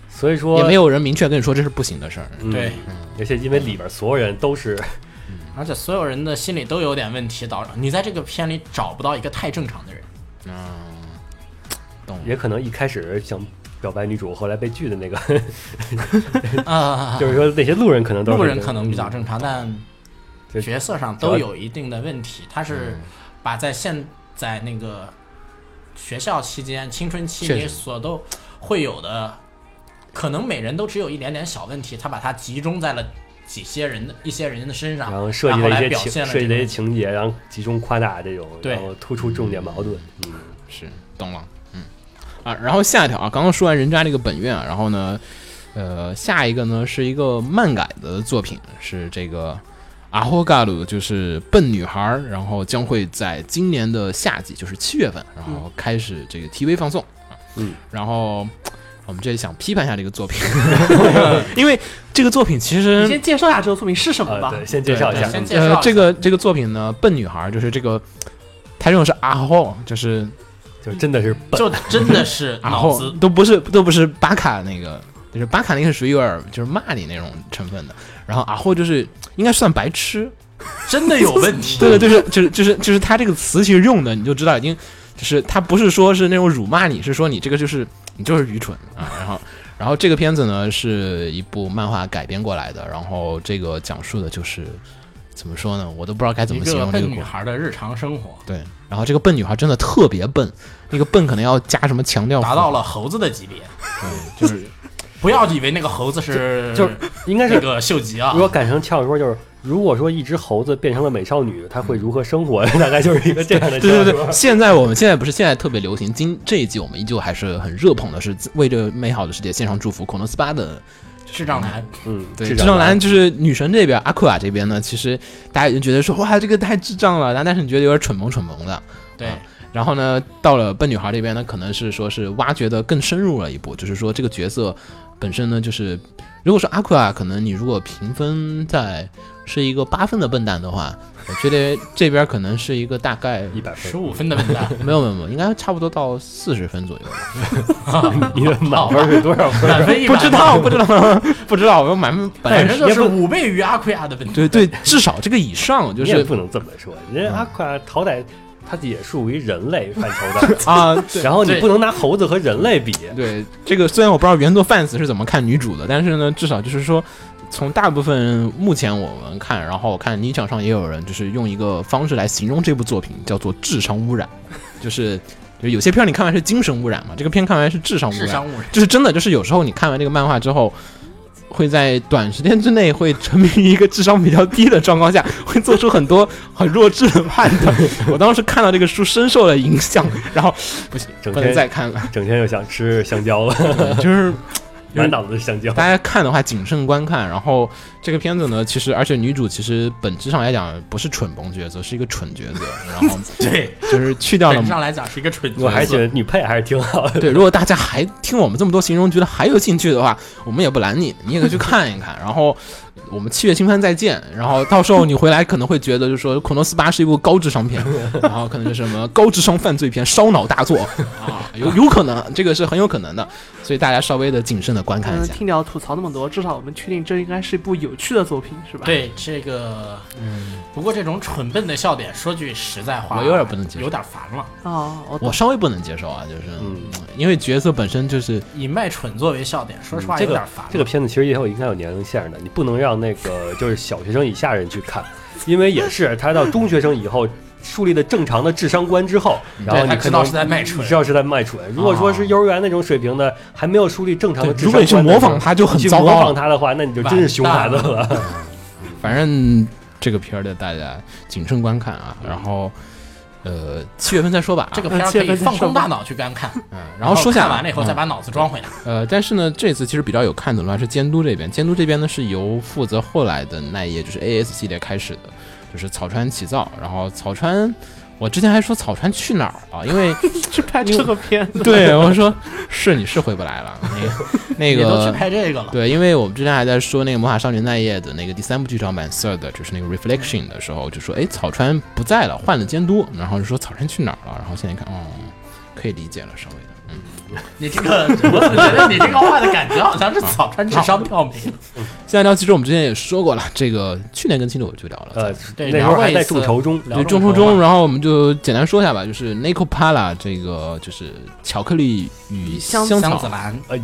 所以说也没有人明确跟你说这是不行的事儿。嗯对，而且因为里边所有人都是而且所有人的心里都有点问题，导致你在这个片里找不到一个太正常的人。嗯懂也可能一开始想表白女主，后来被拒的那个，啊，就是说那些路人可能都是路人可能比较正常，但就角色上都有一定的问题。他是把在现在那个学校期间、青春期里所都会有的，可能每人都只有一点点小问题，他把它集中在了几些人的一些人的身上，然后设计了一来些情设计了一些情节，然后集中夸大这种，对。然后突出重点矛盾。嗯，是懂了，嗯。啊，然后下一条啊，刚刚说完人渣这个本院啊，然后呢，呃，下一个呢是一个漫改的作品，是这个阿霍嘎鲁，就是笨女孩，然后将会在今年的夏季，就是七月份，然后开始这个 TV 放送。啊，嗯，然后。我们这里想批判一下这个作品，因为这个作品其你实先介绍一下这个作品是什么吧。呃对，先介绍一下，先介绍一下，呃这个这个作品呢，笨女孩就是这个，他用的是阿霍，就是就真的是笨，就真的是 脑子。都不是都不是巴卡那个，就是巴卡那个是属于有点就是骂你那种成分的，然后阿霍就是应该算白痴，真的有问题。对对，就是就是就是就是他这个词其实用的你就知道已经就是他不是说是那种辱骂你，是说你这个就是你就是愚蠢啊，然后。然后这个片子呢是一部漫画改编过来的，然后这个讲述的就是怎么说呢，我都不知道该怎么形容这个故事。孩的日常生活，对，然后这个笨女孩真的特别笨，那个笨可能要加什么强调符，达到了猴子的级别。对，就是不要以为那个猴子是就是应该是那个秀吉啊如，果改成俏说，就是如果说一只猴子变成了美少女，她会如何生活？大概就是一个这样的对对对。现在我们现在不是现在特别流行，今这一季我们依旧还是很热捧的，是为这美好的世界献上祝福。恐龙斯巴的智障男，嗯，对智智障男就是女神这边，阿库亚这边呢，其实大家已经觉得说哇这个太智障了，但但是你觉得有点蠢萌蠢萌的。对，然后呢，到了笨女孩这边呢，可能是说是挖掘的更深入了一步，就是说这个角色本身呢，就是如果说阿库啊，可能你如果评分在是一个八分的笨蛋的话，我觉得这边可能是一个大概一百分十，五分的笨蛋，没有没有没有，应该差不多到四十分左右。你的满分是多少分？满分一百不知道不知道 不知道，我满分本来是反正就是五倍于阿奎亚的笨蛋。对对，至少这个以上就是不能这么说，人家阿夸好歹它也属于人类范畴的，啊，然后你不能拿猴子和人类比。对，这个虽然我不知道原作 fans 是怎么看女主的，但是呢，至少就是说，从大部分目前我们看，然后我看泥场上也有人就是用一个方式来形容这部作品，叫做智商污染，就是就有些片儿你看完是精神污染嘛，这个片看完是智商污染，智商污染，就是真的，就是有时候你看完这个漫画之后，会在短时间之内会沉迷于一个智商比较低的状况下，会做出很多很弱智的判断。我当时看到这个书深受了影响，然后不行，不能再看了，整天又想吃香蕉了，就是满脑子是香蕉。大家看的话谨慎观看。然后这个片子呢，其实而且女主其实本质上来讲不是蠢萌角色，是一个蠢角色，然后对，就是去掉了本质上来讲是一个蠢角色。我还觉得女配还是挺好的。对，如果大家还听我们这么多形容，觉得还有兴趣的话，我们也不拦你，你也可以去看一看。然后我们七月新番再见。然后到时候你回来可能会觉得，就是说《恐龙斯巴》是一部高智商片，然后可能是什么高智商犯罪片、烧脑大作啊，有有可能，这个是很有可能的。所以大家稍微的谨慎的观看一嗯，下。听你要吐槽那么多，至少我们确定这应该是一部有趣的作品，是吧？，对这个，嗯，不过这种蠢笨的笑点，说句实在话，我有点不能接受有点烦了。哦，我我稍微不能接受啊，就是，嗯因为角色本身就是以卖蠢作为笑点，说实话这个有点烦了。这个片子其实也有应该有年龄限制的，你不能让那个就是小学生以下人去看，因为也是他到中学生以后树立了正常的智商观之后，然后他你知道是在卖蠢你知道是在卖蠢。如果说是幼儿园那种水平的，还没有树立正常的智商观如果你去模仿他就很糟糕了。仿他的话，那你就真是熊孩子了。反正这个片儿的大家谨慎观看啊，然后呃七月份再说吧啊。这个片儿可以放空大脑去观看，嗯，然后说下看完了以后再嗯把脑子装回来。呃，但是呢，这次其实比较有看头的话是监督这边，监督这边呢是由负责后来的那一页就是 AS 系列开始的，就是草川启造，然后草川，我之前还说草川去哪儿了，因为 去拍这个片子，对我说是你是回不来了，那个那个都去个。拍这个了，对，因为我们之前还在说那个《魔法少女奈叶》的那个第三部剧场版 Third，就是那个 Reflection 的时候，就说哎草川不在了，换了监督，然后就说草川去哪儿了，然后现在一看，哦，可以理解了，稍微的，嗯。你这个，我怎么觉得你这个话的感觉好像是草川智商票没了？现在聊，其实我们之前也说过了，这个去年跟青柳就聊了，呃，对那时候还在众筹中，对众筹中，然后我们就简单说一下吧，就是 Nico Pala 这个就是巧克力与香香草香子兰，呃，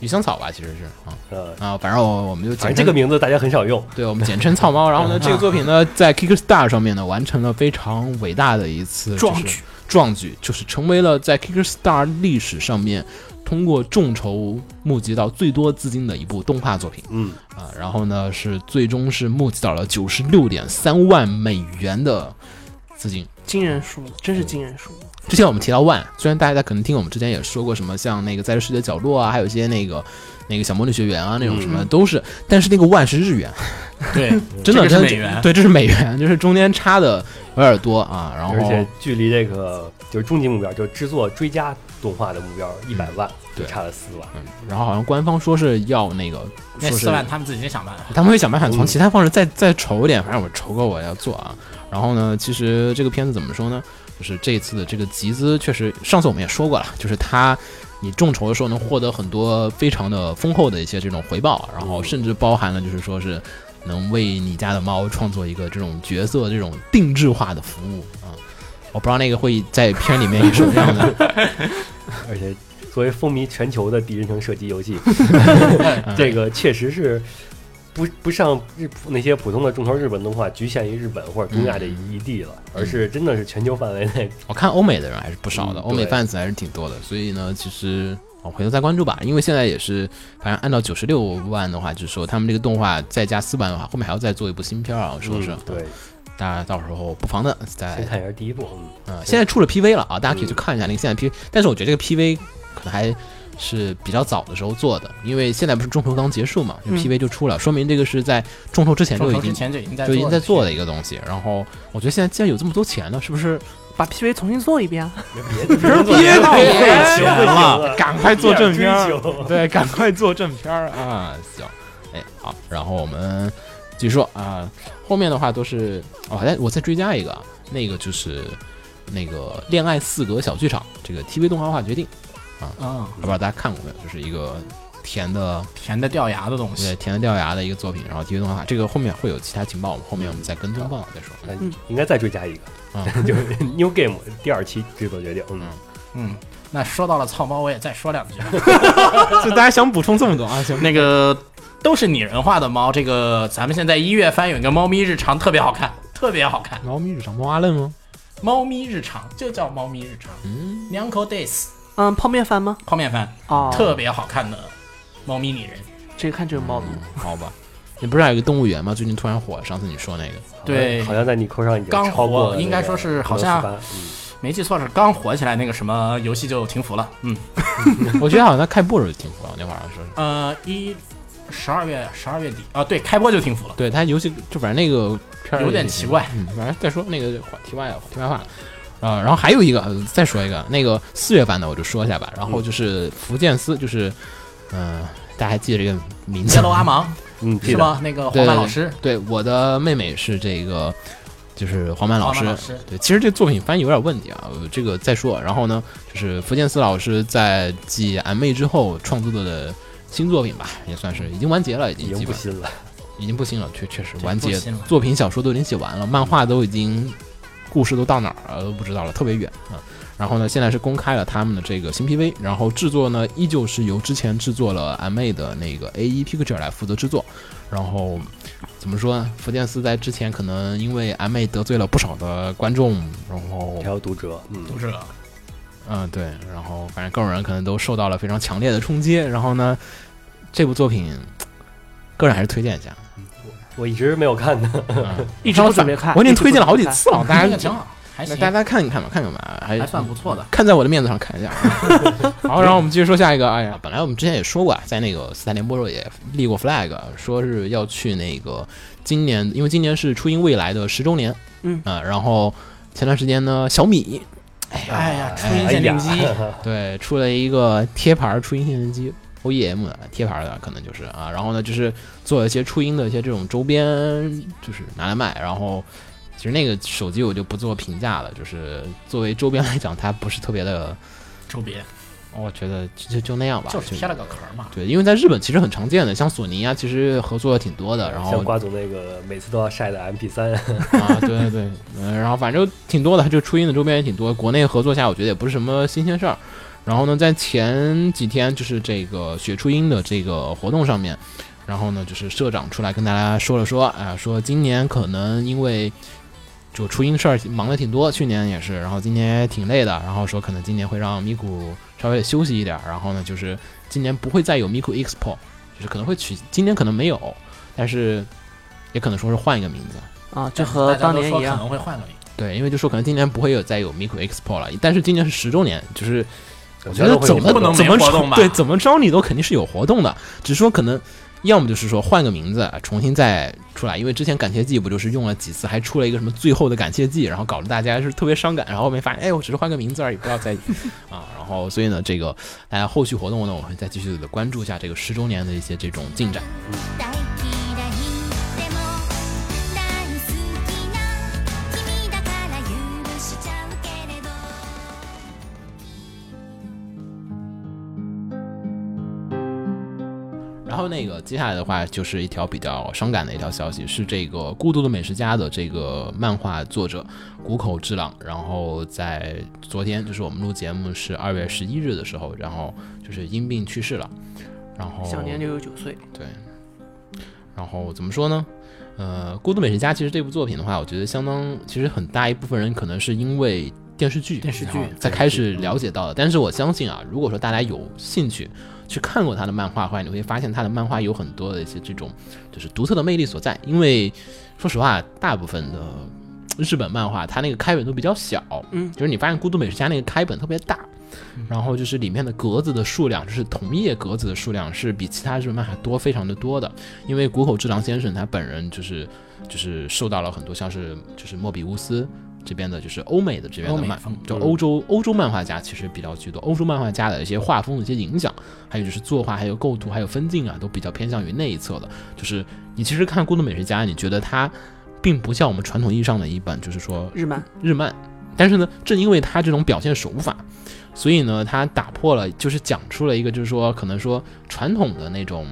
与香草吧，其实是啊呃，啊，反正我我们就简称反正这个名字大家很少用。对我们简称草猫。然后呢，这个作品呢在 Kickstarter 上面呢完成了非常伟大的一次就是壮举壮举，就是成为了在 Kickstarter 历史上面通过众筹募集到最多资金的一部动画作品。嗯，啊，然后呢是最终是募集到了九十六点三万美元的资金。惊人数目，真是惊人数目。之前我们提到万，虽然大家可能听我们之前也说过什么，像那个在这世界角落啊，还有一些那个那个小魔女学园啊那种什么都是，但是那个万是日元，对，真的这是真的美元，对，这是美元，就是中间差的有点多啊。然后而且距离这个就是终极目标，就是制作追加动画的目标一百万，就对差了四万。嗯，然后好像官方说是要那个那四万他们自己得想办法。他们会想办法从嗯其他方式再再筹一点，反正我筹够我要做啊。然后呢，其实这个片子怎么说呢？就是这次的这个集资，确实上次我们也说过了，就是它你众筹的时候能获得很多非常的丰厚的一些这种回报，然后甚至包含了就是说是能为你家的猫创作一个这种角色这种定制化的服务啊。我不知道那个会在片里面是什么样的，而且作为风靡全球的第一人称射击游戏，这个确实是不不像日那些普通的众筹日本动画局限于日本或者东亚这一地了，而是真的是全球范围内。我看欧美的人还是不少的，嗯欧美对 fans 还是挺多的，所以呢，其实我回头再关注吧，因为现在也是，反正按照九十六万的话，就是说他们这个动画再加四万的话，后面还要再做一部新片儿啊，说是，嗯对，大家到时候不妨的再先看一下第一部。嗯，嗯，现在出了 PV 了啊，大家可以去嗯看一下那个现在 PV，但是我觉得这个 PV 可能还是比较早的时候做的，因为现在不是众筹刚结束嘛，就嗯 PV 就出了，说明这个是在众筹之前就已经前就已经在就已经在做的的一个东西。然后我觉得现在既然有这么多钱了，是不是把 PV 重新做一遍！别别别闹别别求了，赶快做正片儿对，赶快做正片儿啊！行，哎，好，然后我们继续说啊，后面的话都是哦，再我再追加一个啊，那个就是那个《恋爱四格小剧场》这个 TV 动画化决定，啊啊，不知道大家看过没有？就是一个甜的甜的掉牙的东西对。甜的掉牙的一个作品，然后 TV 动画化，这个后面会有其他情报，我们后面我们再跟踪报道再说。那应该再追加一个，啊，就是 New Game 第二期制作决定。嗯，嗯，那说到了草猫，我也再说两句。就大家想补充这么多啊？行，那个都是拟人化的猫，这个咱们现在一月番有一个猫咪日常，特别好看，特别好看。猫咪日常猫阿愣吗？猫咪日常就叫猫咪日常嗯，，Nyanko Days 嗯，泡面番吗？泡面番，哦，特别好看的猫咪拟人。这个看就有猫嗯好吧。你不是还有个动物园吗？最近突然火，上次你说那个，对好像在你扣上已经刚火应该说是好像没记错是刚火起来那个什么游戏就停服了。嗯，我觉得好像在开播的时候就停服了，那会儿好像说是。呃，一十二月十二月底啊，对，开播就停服了。对他游戏就反正那个片儿有点奇怪嗯，反正再说那个题外题外话了。啊、然后还有一个，呃再说一个，那个四月份的我就说一下吧。然后就是福建司，就是，嗯、大家还记得这个名字耶罗阿芒嗯，是吗？那个黄曼老师，对，我的妹妹是这个，就是黄曼老师。老师，对，其实这作品翻译有点问题啊，呃这个再说。然后呢，就是福建四老师在继《M 妹》之后创作的新作品吧，也算是已经完结了，已已经。已经不新了，确确实完结了，作品小说都已经写完了，漫画都已经故事都到哪儿了都不知道了，特别远啊。然后呢，现在是公开了他们的这个新 PV，然后制作呢依旧是由之前制作了 MA 的那个 A E Picture 来负责制作。然后怎么说呢？福建斯在之前可能因为 MA 得罪了不少的观众，然后还有读者，嗯，读者嗯，对，然后反正各种人可能都受到了非常强烈的冲击。然后呢，这部作品，个人还是推荐一下。我一直没有看呢。嗯，一直都准备看，我已经推荐了好几次了，大家这个挺好，还行，那大家看一看吧，看看吧，还还算不错的。看在我的面子上看一下。好，然后我们继续说下一个。哎呀，本来我们之前也说过啊，在那个斯坦联播时候也立过 flag，说是要去那个今年，因为今年是初音未来的十周年。嗯啊，然后前段时间呢，小米哎呀，初音限定机，对出了一个贴牌儿初音限定机 OEM 的贴牌儿的，可能就是啊，然后呢就是做了一些初音的一些这种周边，就是拿来卖。然后其实那个手机我就不做评价了，就是作为周边来讲，它不是特别的，周边我觉得就就就那样吧。就是贴了个壳嘛。对，因为在日本其实很常见的，像索尼啊，其实合作的挺多的。然后像瓜总那个每次都要晒的 MP 三，啊，对对对，嗯，然后反正挺多的，就初音的周边也挺多。国内合作下，我觉得也不是什么新鲜事儿。然后呢，在前几天就是这个雪初音的这个活动上面，然后呢，就是社长出来跟大家说了说，啊、说今年可能因为就初音事儿忙的挺多，去年也是，然后今年也挺累的，然后说可能今年会让咪咕稍微休息一点儿，然后呢，就是今年不会再有咪咕 Expo，就是可能会取，今年可能没有，但是也可能说是换一个名字。啊，就和当年一样。可能会换个名。对，因为就说可能今年不会有再有 Miku Expo 了，但是今年是十周年，就是我觉得怎么不能怎么对怎么着你都肯定是有活动的，只是说可能要么就是说换个名字重新再出来，因为之前感谢祭不就是用了几次，还出了一个什么最后的感谢祭，然后搞得大家是特别伤感，然后后面发现哎我只是换个名字而已，不要在意 啊，然后所以呢这个大家后续活动呢我会再继续的关注一下这个十周年的一些这种进展。嗯后那个接下来的话就是一条比较伤感的一条消息，是这个《孤独的美食家》的这个漫画作者谷口智朗，然后在昨天，就是我们录节目是二月十一日的时候，然后就是因病去世了，然后享年六十九岁。对，然后怎么说呢？呃，《孤独美食家》其实这部作品的话，我觉得相当，其实很大一部分人可能是因为电视剧，电视剧才开始了解到的。但是我相信啊，如果说大家有兴趣去看过他的漫画的话，你会发现他的漫画有很多的一些这种就是独特的魅力所在。因为说实话，大部分的日本漫画它那个开本都比较小，嗯就是你发现《孤独美食家》那个开本特别大。然后就是里面的格子的数量，就是同页格子的数量是比其他日本漫画多非常的多的。因为谷口治郎先生他本人就是就是受到了很多像是就是莫比乌斯这边的，就是欧美的这边的漫就欧洲欧洲漫画家其实比较居多，欧洲漫画家的一些画风的一些影响，还有就是作画、还有构图、还有分镜啊，都比较偏向于那一侧的。就是你其实看《孤独美食家》，你觉得它并不像我们传统意义上的一本，就是说日漫，日漫，但是呢，正因为他这种表现手法，所以呢，他打破了，就是讲出了一个，就是说可能说传统的那种。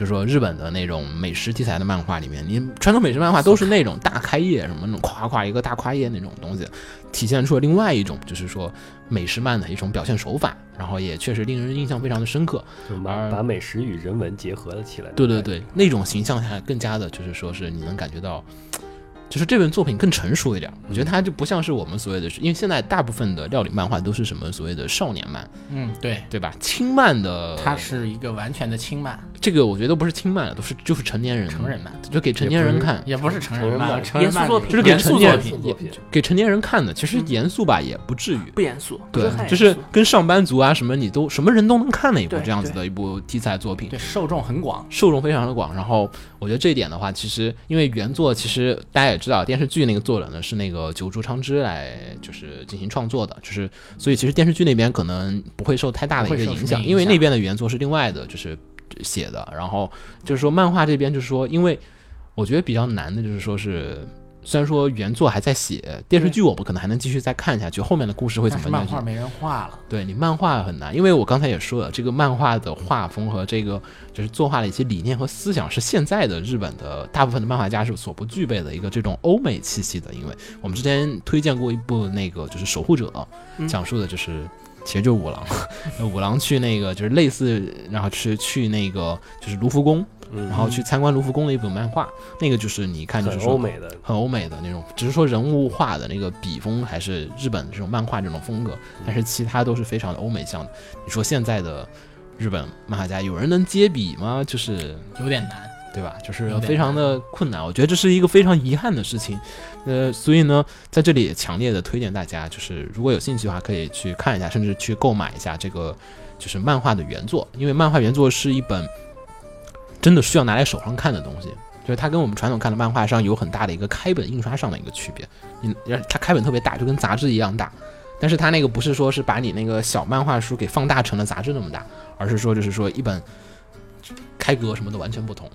就是说，日本的那种美食题材的漫画里面，你传统美食漫画都是那种大开业，什么那种夸夸一个大跨页那种东西，体现出了另外一种，就是说美食漫的一种表现手法，然后也确实令人印象非常的深刻。就把把美食与人文结合了起来。对对对，那种形象下更加的，就是说是你能感觉到，就是这本作品更成熟一点。我觉得它就不像是我们所谓的，因为现在大部分的料理漫画都是什么所谓的少年漫，嗯，对，对吧？轻漫的，它是一个完全的轻漫，这个我觉得都不是轻漫，都是就是成年人，成人漫，就给成年人看。也不是成人漫，严肃作品就是给严肃成年作品，作品给成年人看的，其实严肃吧也不至于，不严肃，对就是跟上班族啊什么你都什么人都能看的一部这样子的一部题材作品。对，受众很广，受众非常的广。然后我觉得这一点的话，其实因为原作其实大家也知道，电视剧那个作者呢是那个九竹昌之来就是进行创作的，就是所以其实电视剧那边可能不会受太大的一个影响。因为那边的原作是另外的，就是写的。然后就是说漫画这边就是说，因为我觉得比较难的就是说是。虽然说原作还在写，电视剧我们可能还能继续再看下去，后面的故事会怎么样？漫画没人画了，对你漫画很难，因为我刚才也说了，这个漫画的画风和这个就是作画的一些理念和思想，是现在的日本的大部分的漫画家是所不具备的一个这种欧美气息的。因为我们之前推荐过一部那个就是《守护者》，讲述的就是。其实就是五郎，五郎去那个就是类似，然后去去那个就是卢浮宫，然后去参观卢浮宫的一本漫画，那个就是你看就是说很欧美的，很欧美的那种，只是说人物画的那个笔锋还是日本这种漫画这种风格，但是其他都是非常的欧美向的。你说现在的日本漫画家有人能接笔吗？就是有点难。对吧？就是非常的困难，我觉得这是一个非常遗憾的事情。呃，所以呢，在这里也强烈的推荐大家，就是如果有兴趣的话，可以去看一下，甚至去购买一下这个就是漫画的原作，因为漫画原作是一本真的需要拿在手上看的东西。就是它跟我们传统看的漫画上有很大的一个开本印刷上的一个区别，你它开本特别大，就跟杂志一样大，但是它那个不是说是把你那个小漫画书给放大成了杂志那么大，而是说就是说一本开格什么的完全不同。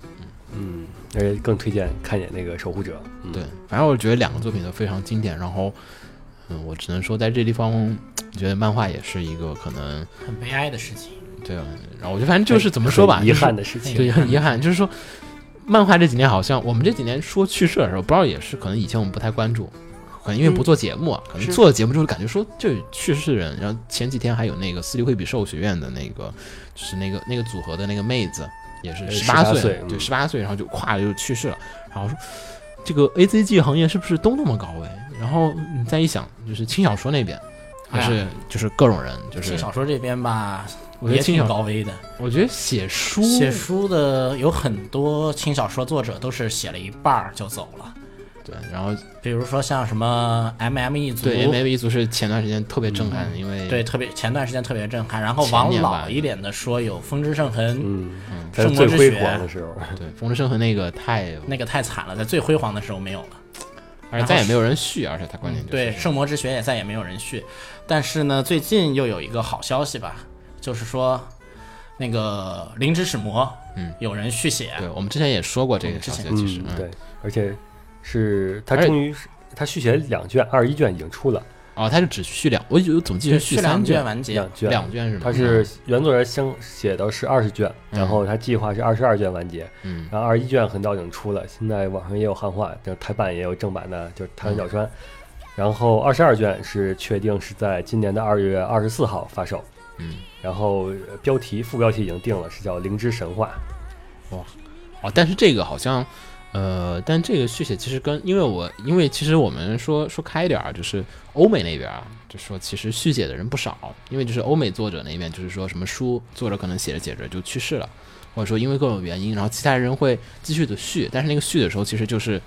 嗯，而且更推荐看一眼那个《守护者》。嗯对，，反正我觉得两个作品都非常经典。然后，嗯，我只能说在这地方，我觉得漫画也是一个可能很悲哀的事情。对。然后我就反正就是怎么说吧，遗憾的事情。对，很遗憾，就是说漫画这几年好像我们这几年说去世的时候，不知道也是可能以前我们不太关注。可能因为不做节目啊，可能做了节目之后感觉说就去世人，然后前几天还有那个私立惠比寿学院的那个，就是那个那个组合的那个妹子，也是呃十八18岁对，嗯十八岁，然后就咵就去世了，然后说这个 A Z G 行业是不是都那么高危？然后你再一想，就是轻小说那边，还是哎就是各种人，就是轻小说这边吧，我觉得挺高危的。我觉得写书写书的有很多轻小说作者都是写了一半儿就走了，对，然后比如说像什么 M M 一族，对，MM 一族是前段时间特别震撼的，因为对特别前段时间特别震撼。然后前往老一点的说，有《风之圣痕》嗯，在圣魔最辉之血煌的时候，对风之圣痕那个太，那个太惨了，在最辉煌的时候没有了。而且再也没有人续，而且他关键就是对，圣魔之血也再也没有人续。但是呢，最近又有一个好消息吧，就是说那个灵之使魔，嗯，有人续写。对，我们之前也说过这个之前消息，其实嗯，对，而且是他终于是他续写两卷，二十一卷已经出了哦，他是只续两，我有总记得续两三卷完结两，卷，两卷是吗？他是原作者先写的是二十卷，嗯然后他计划是二十二卷完结，嗯然后二十一卷很早已经出了，现在网上也有汉化，就台版也有正版的，就是台湾角川。然后二十二卷是确定是在今年的二月二十四号发售，嗯，然后呃标题副标题已经定了，是叫《灵之神话哇哦，但是这个好像。呃，但这个续写其实跟，因为我因为其实我们说说开一点儿，就是欧美那边啊，就说其实续写的人不少，因为就是欧美作者那边就是说什么书作者可能写着写着就去世了，或者说因为各种原因，然后其他人会继续的续，但是那个续的时候其实就是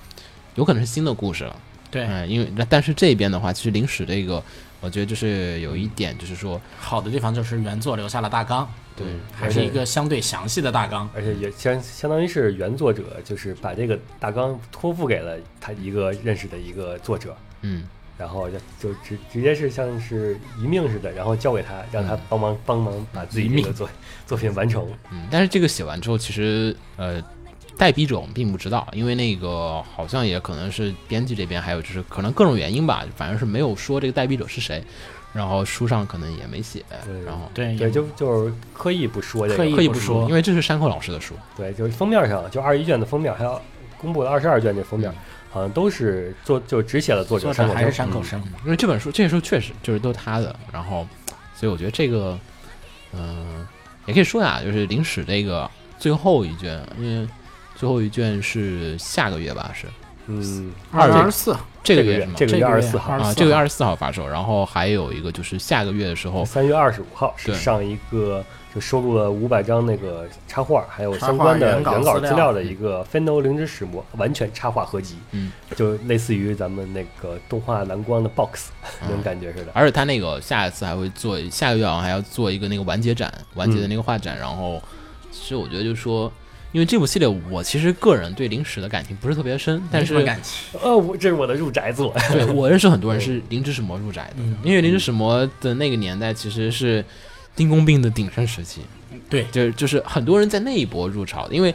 有可能是新的故事了，对，嗯，因为但是这边的话，其实临时这个，我觉得就是有一点就是说，好的地方就是原作留下了大纲，对，还是一个相对详细的大纲。而且也相相当于是原作者，就是把这个大纲托付给了他一个认识的一个作者，嗯，然后就就直直接是像是一命似的，然后交给他，让他帮忙帮忙把自己这个作作品完成。嗯，但是这个写完之后，其实呃，代笔者我们并不知道，因为那个好像也可能是编辑这边，还有就是可能各种原因吧，反正是没有说这个代笔者是谁，然后书上可能也没写，对然后对对，就就是刻意不说这个，刻意刻意不不说。因为这是山口老师的书，对，就是封面上就二十一卷的封面，还有公布的二十二卷这封面，好像都是作就只写了作者山口还是山口生山口，因为这本书这本书确实就是都他的，然后所以我觉得这个，嗯、也可以说呀，就是临史这个最后一卷，因为最后一卷是下个月吧，是。嗯，二月。二十四，这个月是吗？这个月月二十四号，啊，这个月二十四号发售，然后还有一个就是下个月的时候，三月二十五号是上一个就收录了五百张那个插画，还有相关的原稿资料。的一个《Final 灵之始末》完全插画合集，嗯，就类似于咱们那个动画蓝光的 box 那种嗯感觉似的。而且他那个下一次还会做，下个月好像还要做一个那个完结展，完结的那个画展。然后，其实我觉得就是说，因为这部系列我其实个人对灵史的感情不是特别深，但是感情。呃，我这是我的入宅作，对我认识很多人是灵之使魔入宅的，嗯。因为灵之使魔的那个年代其实是丁公病的鼎盛时期，对，就是就是很多人在那一波入潮，因为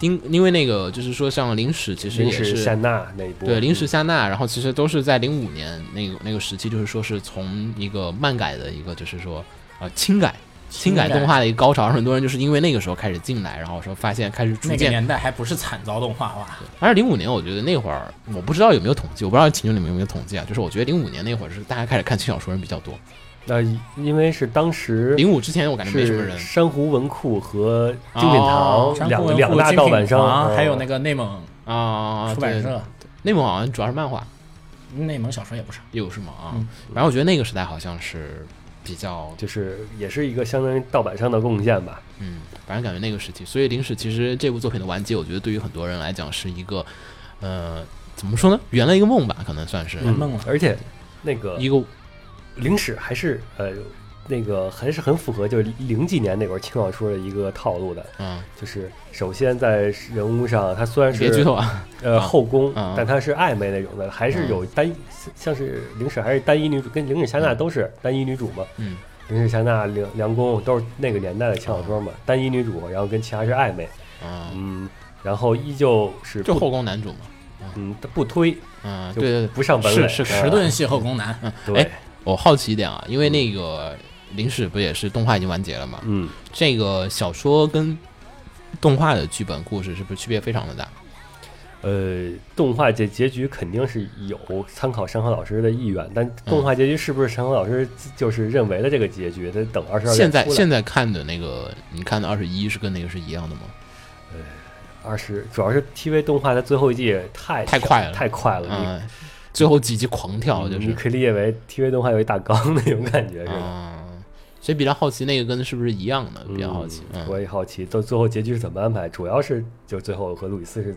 丁因为那个就是说像灵史其实也是夏娜那一波，对，灵史夏娜，然后其实都是在零五年那个那个时期，就是说是从一个漫改的一个，就是说呃轻改轻改动画的一个高潮，很多人就是因为那个时候开始进来，然后说发现开始逐那个渐，年代还不是惨遭动画化，而且零五年我觉得那会儿我不知道有没有统计，我不知道秦九你们有没有统计啊，就是我觉得零五年那会儿是大家开始看轻小说人比较多，那因为是当时零五之前我感觉没什么人。珊瑚文库和精品哦。堂两两大盗版商，还有那个内蒙啊，对出版社，内蒙好像主要是漫画。内蒙小说也不少。有是吗？啊嗯？然后我觉得那个时代好像是比较就是也是一个相当于盗版商的贡献吧。嗯，反正感觉那个时期，所以临时其实这部作品的完结，我觉得对于很多人来讲是一个，呃，怎么说呢，圆了一个梦吧，可能算是、圆梦了而且那个一个灵史还是呃那个还是很符合就是零几年那会儿轻小说的一个套路的，嗯，就是首先在人物上，它虽然是别剧透啊，呃后宫嗯，但它是暧昧那种的，还是有单像是零史还是单一女主，跟零史夏娜都是单一女主嘛。嗯。零史夏娜、梁梁宫都是那个年代的轻小说嘛，单一女主，然后跟其他是暧昧，嗯，嗯，然后依旧是就后宫男主嘛，嗯。不推，嗯，就对对对，不上本垒，是是迟钝系后宫男，对。哎，我好奇一点啊，因为那个临史不也是动画已经完结了嘛，嗯，这个小说跟动画的剧本故事是不是区别非常的大？呃，动画结结局肯定是有参考山河老师的意愿，但动画结局是不是山河老师就是认为的这个结局？得等二十二现在现在看的那个，你看的二十一是跟那个是一样的吗？呃二十，主要是 TV 动画的最后一季太太快了太快了，你嗯，最后几集狂跳就是你可以理解为 TV 动画有一大纲那种感觉是吧？嗯，所以比较好奇那个跟是不是一样的，比较好奇。嗯，我也好奇，到最后结局是怎么安排？主要是就最后和路易斯是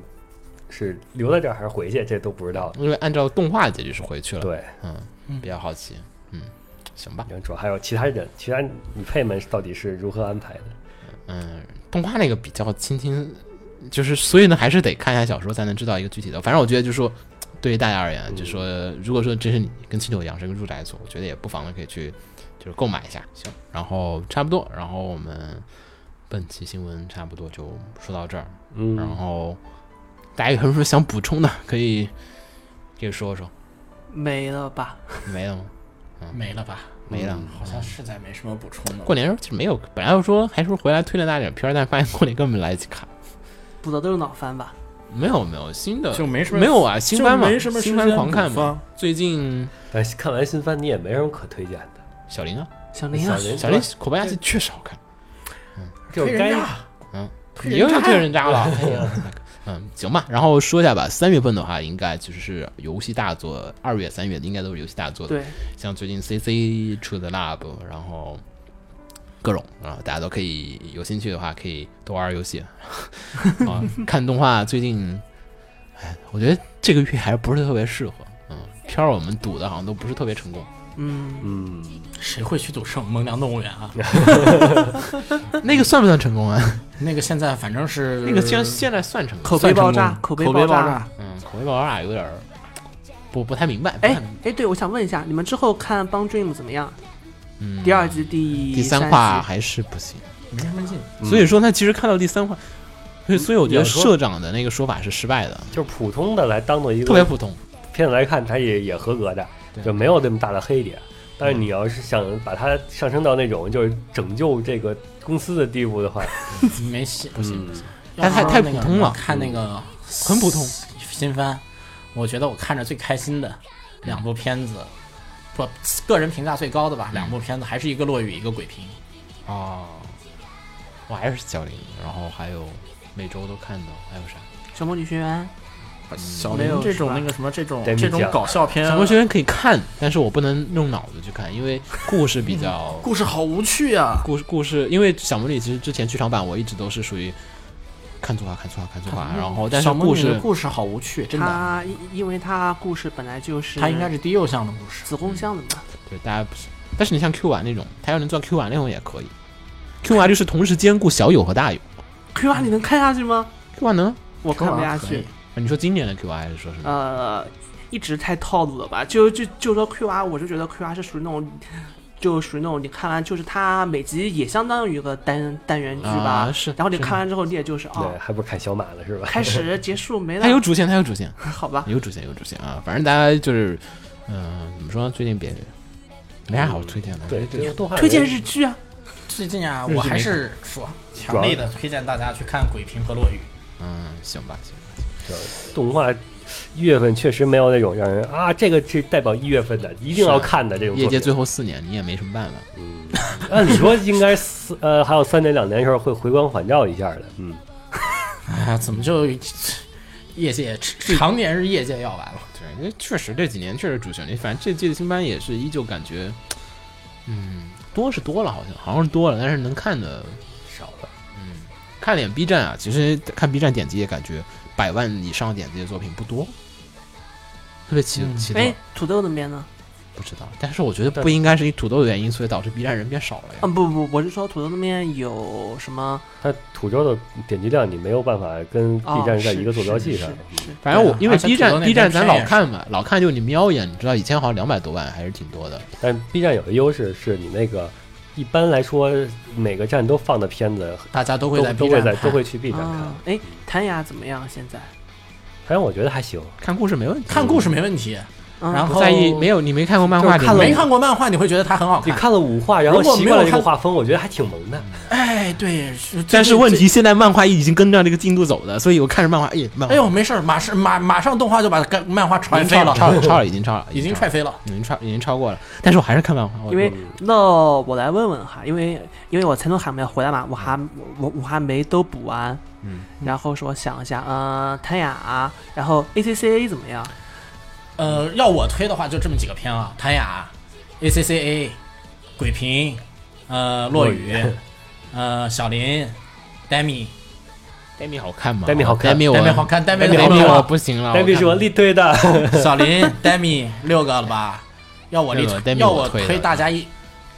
是留在这儿还是回去，这都不知道。因为按照动画结局是回去了。，对，嗯，比较好奇。嗯，行吧。主要还有其他人，其他女配们到底是如何安排的？嗯，动画那个比较亲亲，就是所以呢，还是得看一下小说才能知道一个具体的。反正我觉得就是说，对于大家而言，就说如果说这是你跟七九一样是个住宅组，我觉得也不妨的可以去就是购买一下。行，然后差不多，然后我们本期新闻差不多就说到这儿。嗯，然后大家有什么想补充的，可以可以说说。没了吧？没了吗？没了吧？没了。好像实在没什么补充的。过年时候其实没有，本来要说还说回来推荐大家点片儿，但发现过年根本没来得及看。补的都是脑翻吧？没有没有新的就没什么没有啊，新番嘛，没什么新番狂看嘛。最近哎看完新番你也没什么可推荐的，小林啊，小林啊小，林小林口碑还是确实好看。就是该嗯，推人渣你又又推人渣了。哎呀，嗯，行吧。然后说一下吧，三月份的话，应该其实是游戏大作，二月、三月应该都是游戏大作的。对，像最近 CC 出的 Lab，然后各种啊，大家都可以有兴趣的话，可以多玩游戏 啊，看动画。最近，哎，我觉得这个月还是不是特别适合。嗯，片儿我们赌的好像都不是特别成功。嗯，嗯，谁会去赌这种萌娘动物园啊？那个算不算成功啊？那个现在反正是那个现在现在算成功，口碑爆炸，口碑口碑炸。炸。嗯，口碑爆炸有点儿不不太明白。哎哎，对，我想问一下，你们之后看《帮 Dream》怎么样？嗯，第二季第第三话还是不行。没什么劲。嗯所以说他，其实看到第三话，所以所以我觉得社长的那个说法是失败的，就是普通的来当做一个特别普通。片子来看，他也也合格的，对就没有那么大的黑点。但是你要是想把它上升到那种就是拯救这个公司的地步的话，没戏，不行嗯不行。它太要说那个太普通了看那个很普通新番，我觉得我看着最开心的两部片子，不，个人评价最高的吧，两部片子还是一个落雨，一个鬼平。哦，我还是小林，然后还有每周都看的，还有啥？小魔女学园，小林这种那个什么这种这种搞笑片，小魔学院可以看，但是我不能用脑子去看，因为故事比较 故事好无趣啊。故事故事，因为小魔女其实之前剧场版我一直都是属于看错话看错话看错话，然后但是故事故事好无趣，真的。它因因为它故事本来就是它应该是低幼向的故事。子宫向的嘛，对大家不是，但是你像 Q 版那种，他要能做 Q 版那种也可以，Q 版就是同时兼顾小友和大友 Q 啊，你能看下去吗？，Q 版能？我看不下去你说今年的 QI 还是说什么？呃，一直太套路了吧？就就就说 Q R，我就觉得 Q R 是属于那种就属于那种你看完就是它每集也相当于一个单单元剧吧，啊是然后你看完之后你也就是哦对，，还不是看小马了是吧？开始结束没了，它有主线，它有主线，好吧？有主线，有主线啊。反正大家就是，嗯、怎么说呢？最近别没啥好推荐的。对，这个动画推荐日剧啊，最近啊，我还是说强烈的推荐大家去看《鬼平和落雨嗯，行吧，行吧。动画一月份确实没有那种让人啊，这个是代表一月份的，一定要看的这种。业界最后四年，你也没什么办法。嗯，按理说应该四呃还有三年两年时候会回光返照一下的，嗯，》。哎呀，怎么就业界常年是业界要完了？对，因为确实这几年确实主旋律，反正这季的新番也是依旧感觉，嗯，多是多了，好像好像是多了，但是能看的少了。嗯看点 B 站啊，其实看 B 站点击也感觉百万以上点击的作品不多，特别奇嗯奇特。哎，土豆那边呢？不知道，但是我觉得不应该是因土豆的原因，所以导致 B 站人变少了呀。嗯，不不，我是说土豆那边有什么？它土豆的点击量你没有办法跟 B 哦站在一个坐标系上。是是反正我因为 B 站 B 站咱老看嘛，老看就你瞄一眼，你知道以前好像两百多万还是挺多的。但 B 站有个优势是你那个一般来说每个站都放的片子大家都会在都会站看在都会去 B 站看啊。，哎，谭雅怎么样？现在？反正我觉得还行。看故事没问题，看故事没问题，嗯然后在意没有你没看过漫画，就是看了你没看过漫画，你会觉得它很好看你看。了五话，然后习惯了看这个画风，我觉得还挺萌的。哎，对，是但是问题，现在漫画已经跟着这个进度走的，所以我看着漫画，哎，漫画哎呦，没事儿，马上马马上动画就把干漫画传飞了，超了，超了，已经超了，已经，踹飞了。已经超，已经超过了。但是我还是看漫画，因为嗯那我来问问哈，因为因为我才从海没回来嘛，我还我我还没都补完，嗯，然后说想一下，嗯，谭雅，然后 ACCA 怎么样？呃，要我推的话，就这么几个片啊，谭雅、ACCA、鬼平、呃，落雨、呃，小林、Demi、戴米好看吗？戴米好看。戴米我 Demi 好看米我好看了，不行了，呆逼是我力推的，小林、Demi 六个了吧？要我力推，要我我推大家一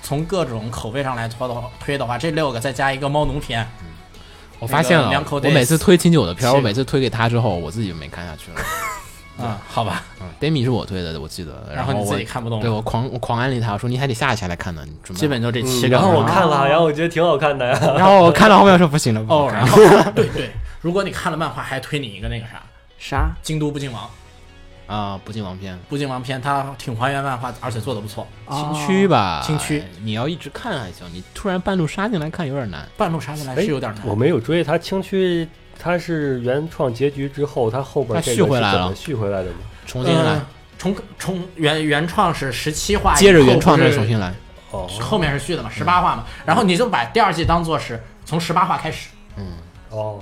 从各种口味上来推的话，推的话，这六个再加一个猫奴片，我发现了我每次推清九的片我每次推给他之后，我自己就没看下去了。嗯，好吧，嗯，Demi 是我推的，我记得。然后你自己看不懂对我狂我狂安利他，我说你还得下一下来看呢，你准备。基本就这七嗯个。然后我看啊了，然后我觉得挺好看的呀。然后我看到后面说不行了，哦，然后对对，如果你看了漫画，还推你一个那个啥，啥？《京都不敬王》。啊，不进王篇，不敬王篇它挺还原漫画，而且做的不错。新区吧，新区你要一直看还行，你突然半路杀进来看有点难。半路杀进来哎是有点难。我没有追它青区，它是原创结局之后，它后边它这个续回来了是怎么续回来的吗？重新来，呃重重原原创是十七话，接着原创再重新来。哦后面是续的嘛，十八话嘛。然后你就把第二季当做是从十八话开始。嗯哦，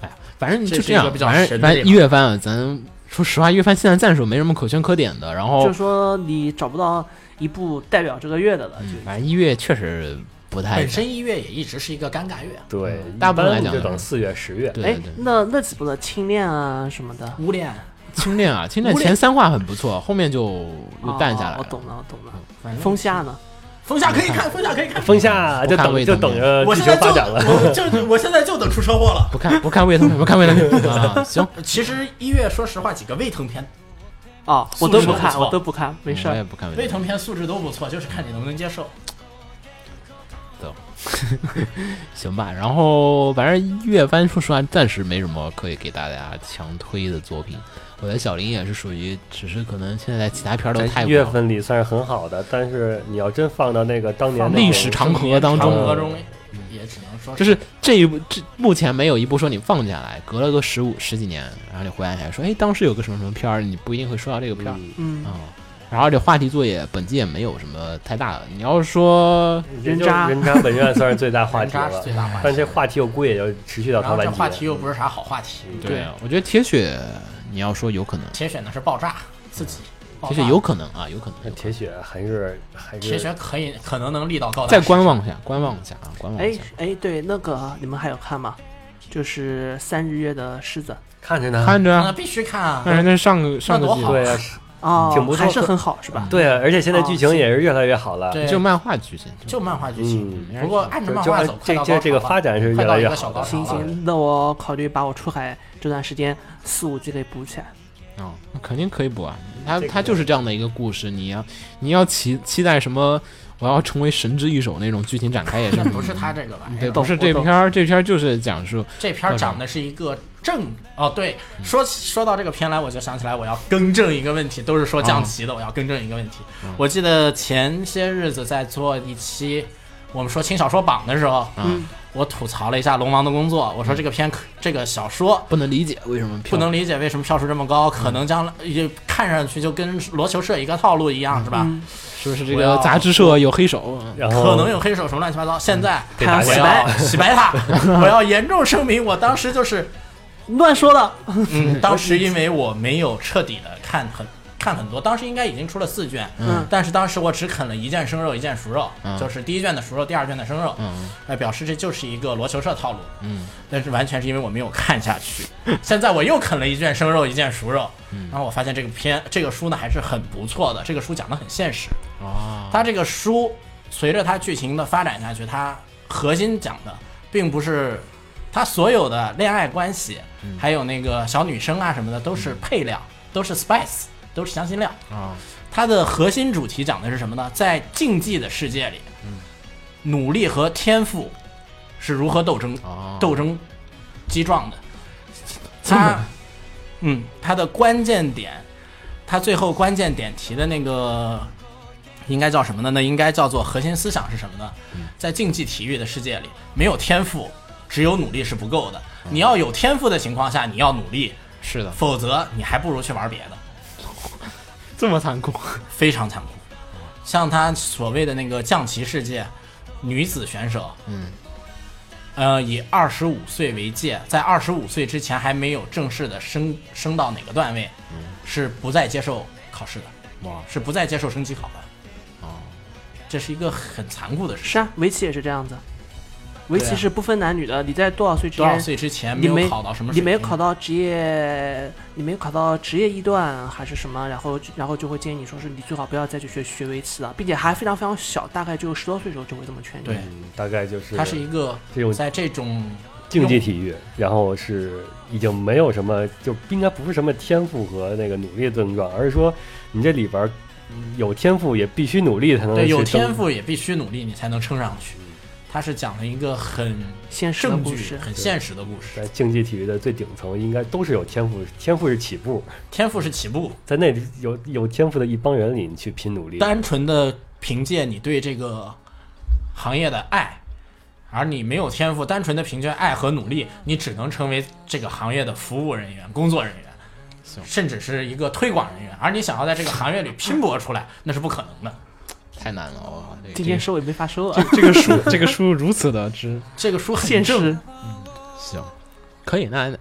哎反正这就是这样一个，比较反正一月番啊，咱说实话，一月番现在暂时没什么可圈可点的。然后就，说你找不到一部代表这个月的了，反正一月确实不太本身一月也一直是一个尴尬月，对，嗯大部分来讲就等四月、十月。哎。那那几部的轻恋啊什么的，无恋，青恋啊，青恋前三话很不错，后面就又淡下来了。哦我懂了，我懂了。反正风夏呢？风夏可以看，风夏可以看。风夏就等就等着剧我现在就情发展了。我就我现在就等出车祸了。不看不看胃疼片，不看胃疼片啊！行，其实一月说实话，几个胃疼片，哦，我都不看，我都不看，没事儿。我也不看胃疼片素质都不错，就是看你能不能接受。行吧。然后反正一月番，说实话暂时没什么可以给大家强推的作品。我觉得小林也是属于，只是可能现在其他片儿都太一月份里算是很好的，但是你要真放到那个当年历史长河当中长河中也只能说就是这一部，这目前没有一部说你放下来，隔了个十五十几年，然后你回想起来说，哎，当时有个什么什么片儿，你不一定会说到这个片儿嗯然后这话题作业本季也没有什么太大的。你要是说人人渣人渣本院算是最大话题了 人渣是，最大话题。但这话题我估计也就持续到它完结。这话题又不是啥好话题，对，我觉得铁血，你要说有可能，铁血呢是爆炸自己，爆炸铁血有可能啊，有可能。铁血还是还是铁血可以可能能立到高大再观望一下，观望一下啊，观望一哎下。哎，对，那个你们还有看吗？就是三日月的狮子看着呢，看着啊，那必须看啊！但是那是上个上个季多好对啊，是哦，挺不错还是很好是吧？对啊，而且现在剧情也是越来越好了。对，就漫画剧情，就漫画剧情。嗯，不过按照就就按漫画走，快这这这个发展是越来越好。行行，那我考虑把我出海这段时间四五集给补起来。啊，那肯定可以补啊。它这个它就是这样的一个故事。你要你要期期待什么？我要成为神之一手那种剧情展开也是 不是他这个吧对，不是这片儿，这片儿就是讲述这片儿讲的是一个正哦，对，说起说到这个片来，我就想起来我要更正一个问题，都是说降旗的，我要更正一个问题。我记得前些日子在做一期我们说轻小说榜的时候，嗯我吐槽了一下龙王的工作，我说这个片可这个小说不能理解为什么不能理解为什么票数这么高，可能将来也看上去就跟罗球社一个套路一样，是吧？是不是这个杂志社有黑手？然后可能有黑手什么乱七八糟。现在洗白要洗白他，我要严重声明，我当时就是乱说的，嗯，当时因为我没有彻底的看很看很多，当时应该已经出了四卷，嗯。但是当时我只啃了一件生肉，一件熟肉，嗯。就是第一卷的熟肉，第二卷的生肉，嗯。哎，表示这就是一个罗球社套路，嗯，但是完全是因为我没有看下去。现在我又啃了一卷生肉，一件熟肉，然后我发现这个片这个书呢还是很不错的，这个书讲的很现实，哦，它这个书随着它剧情的发展下去，它核心讲的并不是它所有的恋爱关系，还有那个小女生啊什么的，都是配料，都是 spice，都是香辛料。啊，它的核心主题讲的是什么呢？在竞技的世界里，努力和天赋是如何斗争、哦斗争激撞的。它，嗯，它的关键点，它最后关键点提的那个应该叫什么呢？那应该叫做核心思想是什么呢？在竞技体育的世界里，没有天赋，只有努力是不够的。你要有天赋的情况下，你要努力，是的，否则你还不如去玩别的。这么残酷。非常残酷。像他所谓的那个降旗世界，女子选手，嗯，呃，以二十五岁为界，在二十五岁之前还没有正式的升升到哪个段位，嗯是不再接受考试的，哇，是不再接受升级考的。哦，这是一个很残酷的事。是啊，围棋也是这样子，围棋是不分男女的，你在多少岁之多少，岁之前你没有考到什么？你没有考到职业，你没有考到职业一段还是什么，然后然后就会建议你说是你最好不要再去学学围棋了，并且还非常非常小，大概只有十多岁的时候就会这么劝你。对，嗯，大概就是它是一个这种在这种竞技体育，然后是已经没有什么，就应该不是什么天赋和那个努力的症状，而是说你这里边有天赋也必须努力才能对有天赋也必须努力，你才能撑上去。它是讲了一个很现实的、故事，很现实的故事。在竞技体育的最顶层，应该都是有天赋，天赋是起步，天赋是起步，在那里有有天赋的一帮人里，你去拼努力。单纯的凭借你对这个行业的爱，而你没有天赋，单纯的凭借爱和努力，你只能成为这个行业的服务人员、工作人员，甚至是一个推广人员。而你想要在这个行业里拼搏出来，那是不可能的。太难了哦！这个今天收也没法收啊，这个书，这个书如此的之 这个书很现正嗯。行，可以。那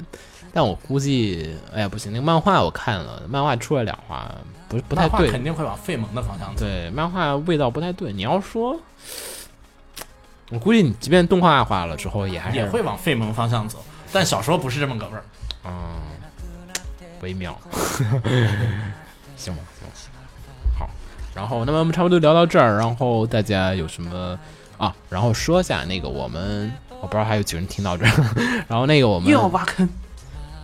但我估计，哎呀，不行，那个漫画我看了，漫画出了两话，不不太对。肯定会往费蒙的方向走。对，漫画味道不太对。你要说，我估计你即便动画化了之后，也还是也会往费蒙方向走，但小说不是这么个味儿。嗯，微妙。行吧，行。然后，那么我们差不多聊到这儿，然后大家有什么啊？然后说一下那个我们，我不知道还有几个人听到这儿。然后那个我们又要挖坑，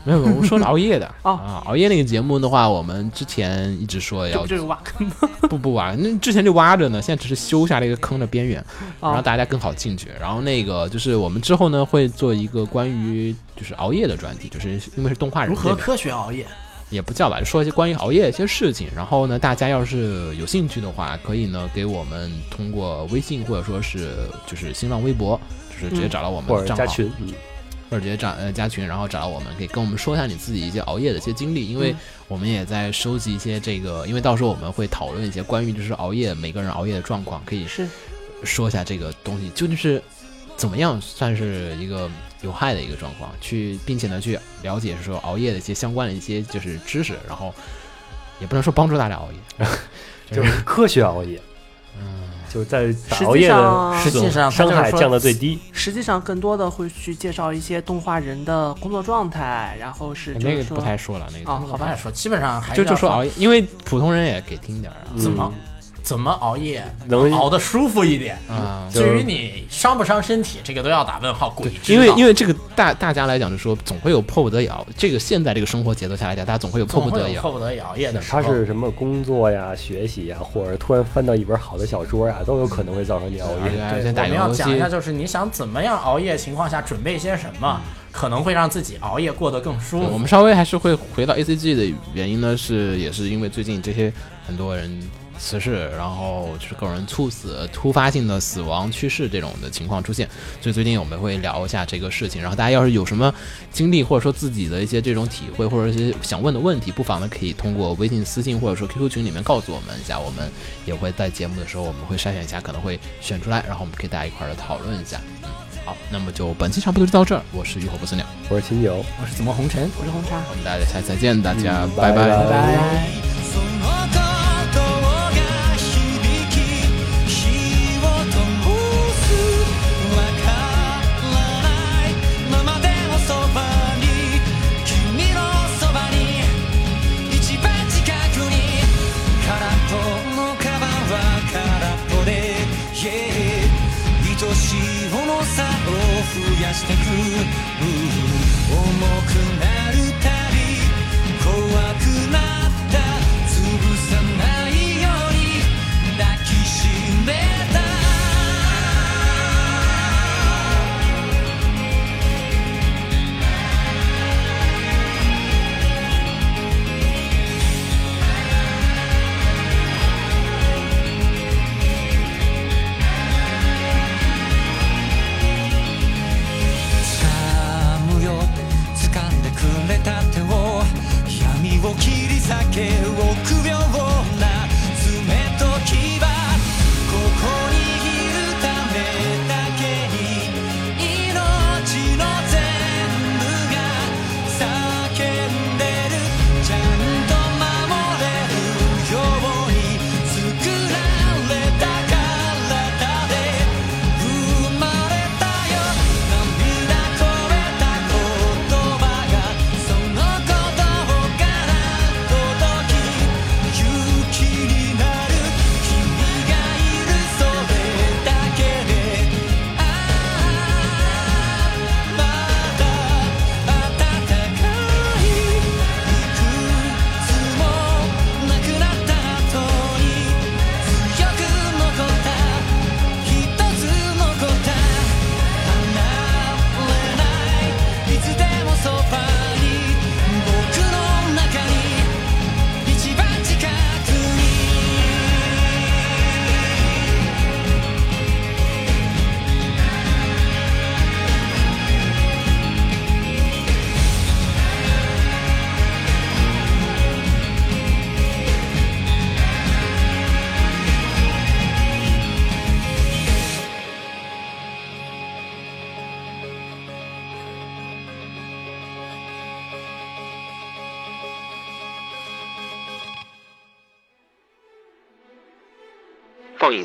没有，我们说了熬夜的 哦啊，熬夜那个节目的话，我们之前一直说要不就是挖坑吗？不不挖，那之前就挖着呢，现在只是修下了一个坑的边缘，哦让大家更好进去。然后那个就是我们之后呢会做一个关于就是熬夜的专题，就是因为是动画人如何科学熬夜？也不叫吧，就说一些关于熬夜的一些事情。然后呢，大家要是有兴趣的话，可以呢给我们通过微信或者说是就是新浪微博，就是直接找到我们或的账号，者加群，嗯，或者直接找呃加群，然后找到我们，可以跟我们说一下你自己一些熬夜的一些经历，因为嗯我们也在收集一些这个，因为到时候我们会讨论一些关于就是熬夜每个人熬夜的状况，可以是说一下这个东西究竟是怎么样算是一个有害的一个状况，去并且呢去了解是说熬夜的一些相关的一些就是知识，然后也不能说帮助大家熬夜，就是科学熬夜，嗯，就是在实际熬夜的上实际上伤害降到最低。实际上更多的会去介绍一些动画人的工作状态，然后是就那个是不太说了，那个哦好吧，说基本上还就是就要说熬夜，因为普通人也给听点儿啊，怎么嗯怎么熬夜能熬得舒服一点。啊。至于你伤不伤身体，这个都要打问号。鬼知因为因为为这个大大家来讲，就说总会有迫不得已熬。这个现在这个生活节奏下来讲，大家总会有迫不得已熬。迫不得已熬夜的时候。他是什么工作呀、学习呀，或者突然翻到一本好的小说呀，都有可能会造成你熬夜。而且对，先打我们要讲一下，就是你想怎么样熬夜情况下准备些什么，可能会让自己熬夜过得更舒服。我们稍微还是会回到 A C G 的原因呢，是也是因为最近这些很多人辞世，然后就是个人猝死、突发性的死亡、去世这种的情况出现，所以最近我们会聊一下这个事情。然后大家要是有什么经历，或者说自己的一些这种体会，或者一些想问的问题，不妨呢可以通过微信私信或者说 QQ 群里面告诉我们一下，我们也会在节目的时候我们会筛选一下，可能会选出来，然后我们可以大家一块儿的讨论一下。嗯，好，那么就本期差不多就到这儿，我是浴火不死鸟。我是秦九，我是怎么红尘，我是红茶。我们大家下期再见，大家嗯拜拜拜拜。そ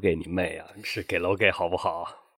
给你妹啊！是给楼给好不好？